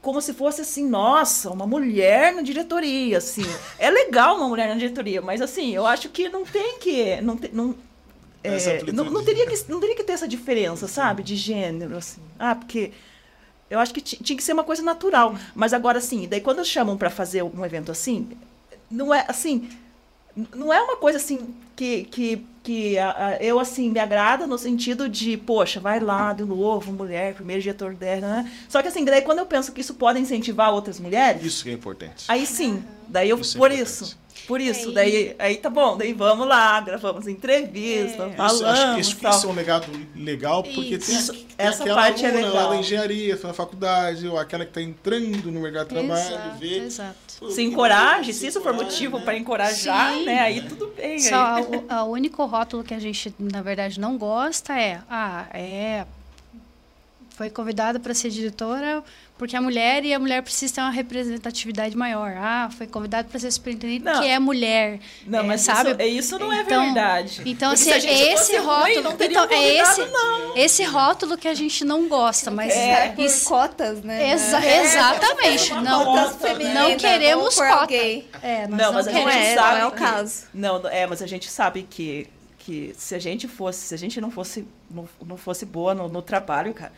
como se fosse assim, nossa, uma mulher na diretoria, assim. É legal uma mulher na diretoria, mas assim, eu acho que não tem que, não, te- não, é, não, não teria que, não teria que ter essa diferença, sabe, de gênero, assim. Ah, porque eu acho que ti- tinha que ser uma coisa natural. Mas agora, assim, daí quando chamam para fazer um evento assim, não é assim, não é uma coisa assim que, que, que a- a- eu assim me agrada no sentido de, poxa, vai lá de novo, mulher, primeiro diretor dela, né? Só que assim, daí quando eu penso que isso pode incentivar outras mulheres, Isso que é importante. aí sim, daí eu Isso é por importante. isso. Por isso, Aí- daí aí tá bom, daí vamos lá, gravamos entrevista, Isso, falamos, acho que isso, tal. isso é um legado legal, porque tem, Isso. tem Essa aquela parte é lá legal. da engenharia, foi na faculdade, ou aquela que está entrando no mercado de trabalho, Exato, vê. exato. pô, se encoraje, se se isso for motivo né? para encorajar, Sim. né? Aí tudo bem. Só aí. o a único rótulo que a gente, na verdade, não gosta é, ah, é foi convidada para ser diretora porque é mulher e a mulher precisa ter uma representatividade maior. Ah, foi convidada para ser superintendente Não. porque é mulher. Não, É, mas sabe? isso, é- isso não é Então- verdade. Então, assim, se a gente é fosse esse ruim, rótulo. não teria então, é esse, não. esse rótulo que a gente não gosta, mas É, Por isso- cotas, né? Exa- É, exatamente. Não, cota não, não queremos por cota. alguém. É, Não, mas a Não gente é, sabe não é o que- caso. Não, não- é, mas a gente sabe que, que se a gente fosse, se a gente não fosse, não, não fosse boa no, no trabalho, cara,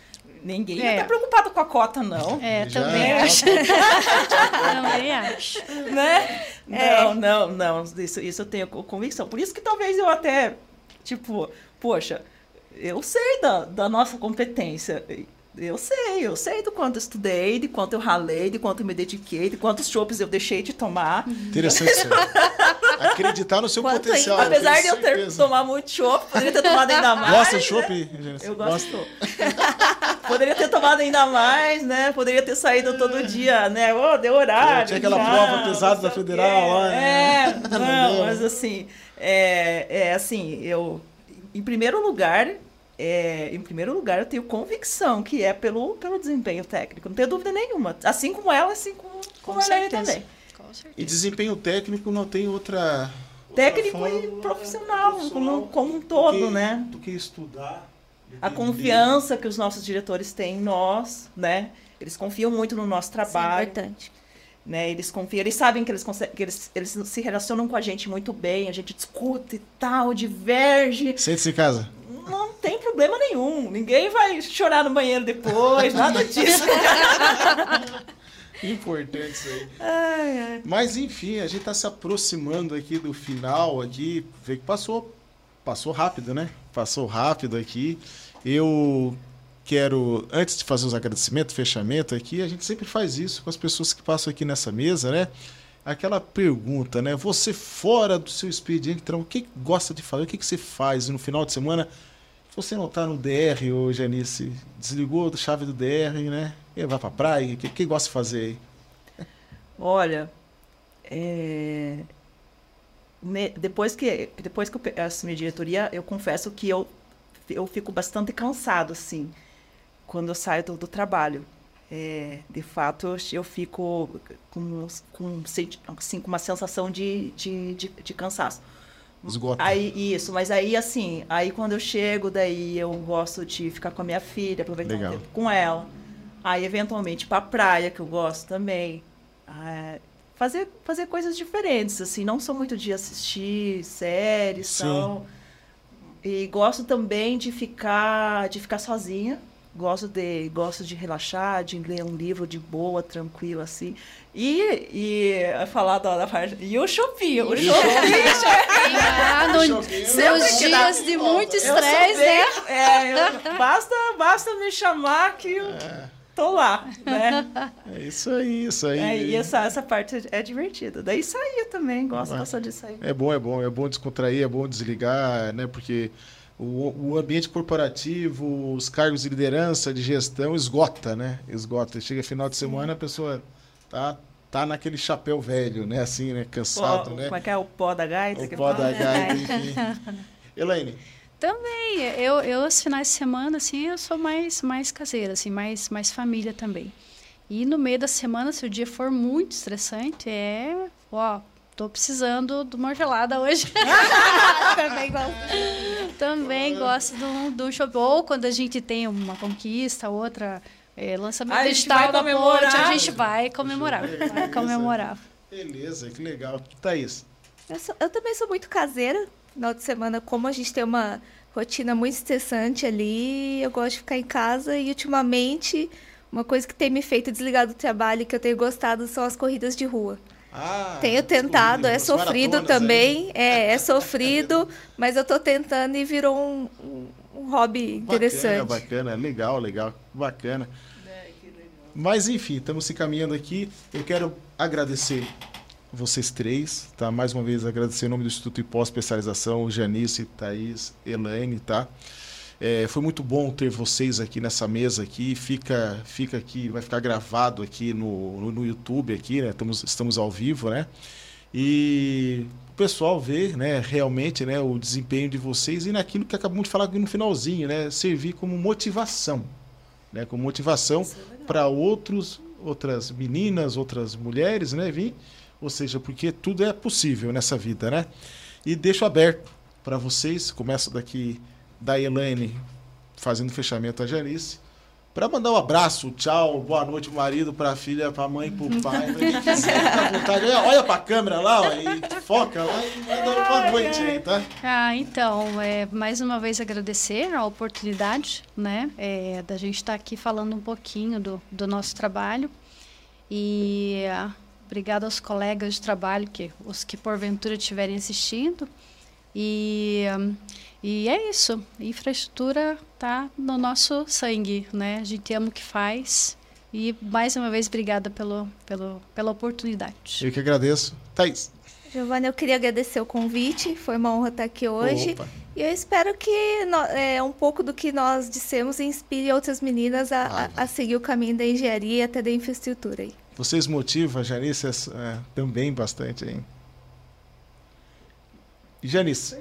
ninguém É. estar preocupado com a cota, não. É, Já- também já- acho. também acho. né? É. Não, não, não. Isso, isso eu tenho co- convicção. Por isso que talvez eu até, tipo, poxa, eu sei da, da nossa competência. Eu sei, eu sei do quanto eu estudei, de quanto eu ralei, de quanto eu me dediquei, de quantos chopes eu deixei de tomar. Interessante isso. aí. Acreditar no seu Quanto potencial. ainda? Apesar de eu ter certeza. tomado muito chopp, poderia ter tomado ainda mais. Gosta de né? chopp, Gênesis? Eu Gosta? gosto. Poderia ter tomado ainda mais, né? Poderia ter saído todo dia, né? Ô, deu horário. Tinha aquela já, prova pesada da federal lá, né? É, Não mas assim, é, é assim, eu, em primeiro lugar, é, em primeiro lugar, eu tenho convicção que é pelo, pelo desempenho técnico, não tenho dúvida nenhuma. Assim como ela, assim como, como Com a Helene certeza. também. Com certeza. E desempenho técnico não tem outra. Técnico outra e forma, profissional, profissional como, como um do todo, que- né? Do que estudar. A confiança que os nossos diretores têm em nós, né? Eles confiam muito no nosso Isso é trabalho, importante. né? Eles confiam, eles sabem que eles, conseguem, que eles, eles se relacionam com a gente muito bem, a gente discute e tal, diverge, Sente-se em casa. não tem problema nenhum. Ninguém vai chorar no banheiro depois, nada disso. Importante isso aí. Ai, ai. Mas enfim, a gente está se aproximando aqui do final aqui. Vê que passou, passou rápido, né? Passou rápido aqui. Eu quero, antes de fazer os agradecimentos, fechamento aqui, a gente sempre faz isso com as pessoas que passam aqui nessa mesa, né? Aquela pergunta, né? Você fora do seu expediente, então, o que gosta de fazer? O que, que você faz no final de semana? Se você não está no DR hoje, Anice, desligou a chave do DR, né? Vai pra praia, o que, que gosta de fazer aí? Olha, é, depois que depois que eu assumi a diretoria, eu confesso que eu eu fico bastante cansado assim quando eu saio do, do trabalho. É, de fato, eu, fico com, com, assim, com uma sensação de, de, de, de cansaço. Esgota. Aí, isso, mas aí assim, aí quando eu chego, daí eu gosto de ficar com a minha filha, aproveitar Legal. um tempo com ela, Aí, eventualmente, para praia, que eu gosto também. Ah, fazer, fazer coisas diferentes, assim. Não sou muito de assistir séries, Sim. tal. E gosto também de ficar, de ficar sozinha. Gosto de, gosto de relaxar, de ler um livro de boa, tranquilo, assim. E, e falar da, da parte... E o shopping, o shopping. Ah, no- dá- dias de muito estresse, né? É, eu- basta, basta me chamar que eu tô lá, né? É isso aí, isso aí. É, e essa, essa parte é divertida. Daí saía também, gosto Ah. bastante de sair. É bom, é bom, é bom descontrair, é bom desligar, né? Porque o, o ambiente corporativo, os cargos de liderança, de gestão, esgota, né? Esgota. Chega final de semana, a pessoa tá, tá naquele chapéu velho, né? Assim, né? Cansado, Pó- né? Como é que é o pó da gaita? O pó fala? da gaita, enfim. Elaine, Também, eu, eu, os finais de semana, assim, eu sou mais, mais caseira, assim, mais, mais família também. E no meio da semana, se o dia for muito estressante, é, ó, tô precisando de uma gelada hoje. Também gosto. Também gosto do, do shopping. Ou quando a gente tem uma conquista, outra, é, lançamento Ah, a gente digital vai da comemorar. Ponte, a gente vai comemorar, vai comemorar. beleza, que legal. Thaís, Eu, sou- eu também sou muito caseira. Final de semana, como a gente tem uma rotina muito estressante ali, eu gosto de ficar em casa e ultimamente uma coisa que tem me feito desligar do trabalho e que eu tenho gostado são as corridas de rua. Ah, Tenho tentado, é sofrido também, é, é sofrido, mas eu tô tentando e virou um, um- um hobby interessante. Bacana, bacana, legal, legal, bacana. Mas enfim, estamos se caminhando aqui. Eu quero agradecer vocês três, tá? Mais uma vez agradecer em nome do Instituto de Pós-Especialização, Janice, Thaís, Elaine, tá? É, foi muito bom ter vocês aqui nessa mesa aqui. Fica, fica aqui, vai ficar gravado aqui no, no, no YouTube aqui, né? Estamos, estamos ao vivo, né? E o pessoal ver, né, realmente, né, o desempenho de vocês e naquilo que acabamos de falar aqui no finalzinho, né, servir como motivação, né, como motivação para outros, outras meninas, outras mulheres, né, vir, ou seja, porque tudo é possível nessa vida, né? E deixo aberto para vocês, começo daqui da Elaine fazendo fechamento a Janice, para mandar um abraço, tchau, boa noite, marido, para a filha, para a mãe, para o pai, pra quem quiser, fica vontade. Olha, para a câmera lá, ó, e foca lá e manda uma boa noite aí, tá? Ah, então, é, mais uma vez agradecer a oportunidade, né, é, da gente estar aqui falando um pouquinho do, do nosso trabalho e obrigado aos colegas de trabalho que os que porventura estiverem assistindo e e é isso, infraestrutura tá no nosso sangue, né? A gente ama o que faz e mais uma vez obrigada pelo, pelo pela oportunidade. Eu que agradeço. Thaís. Giovana, eu queria agradecer o convite, foi uma honra estar aqui hoje. Opa. E eu espero que no- é, um pouco do que nós dissemos inspire outras meninas a, Ah, a- a seguir o caminho da engenharia e até da infraestrutura. Aí. Vocês motivam a Janice é, também bastante, hein? Janice,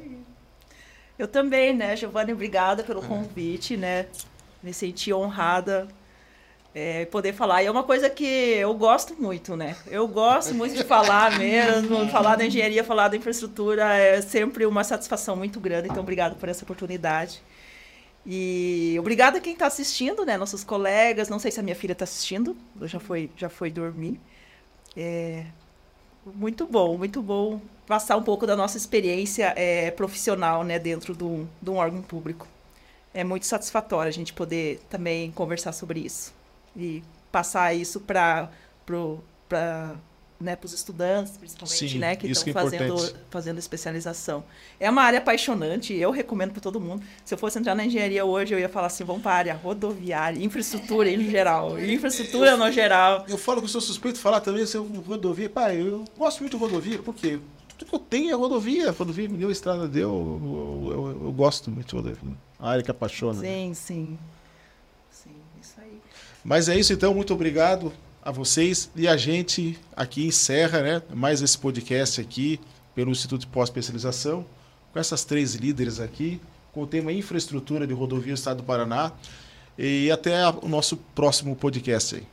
Eu também, né, Giovanni, obrigada pelo convite, né? Me senti honrada é, poder falar. E é uma coisa que eu gosto muito, né? Eu gosto muito de falar mesmo, falar da engenharia, falar da infraestrutura é sempre uma satisfação muito grande. Então, obrigado por essa oportunidade. E obrigada a quem está assistindo, né? Nossos colegas. Não sei se a minha filha está assistindo, ela já foi, já foi dormir. É, muito bom, muito bom passar um pouco da nossa experiência é, profissional né, dentro de um, de um órgão público. É muito satisfatório a gente poder também conversar sobre isso e passar isso para né, os estudantes, principalmente, Sim, né, que estão é fazendo, importante. fazendo especialização. É uma área apaixonante, eu recomendo para todo mundo. Se eu fosse entrar na engenharia hoje, eu ia falar assim, vamos para a área rodoviária, infraestrutura em geral, infraestrutura no geral. eu falo que eu sou suspeito de falar também sobre rodovia. Pai, eu gosto muito de rodovia, porque tudo que eu tenho é rodovia. rodovia me deu, a estrada deu. Eu, eu- eu- eu gosto muito de rodovia. A área que apaixona. Sim, sim. Sim, isso aí. Mas é isso então, muito obrigado a vocês e a gente aqui encerra, né, mais esse podcast aqui pelo Instituto de Pós-Especialização com essas três líderes aqui, com o tema infraestrutura de rodovia do Estado do Paraná e até o nosso próximo podcast aí.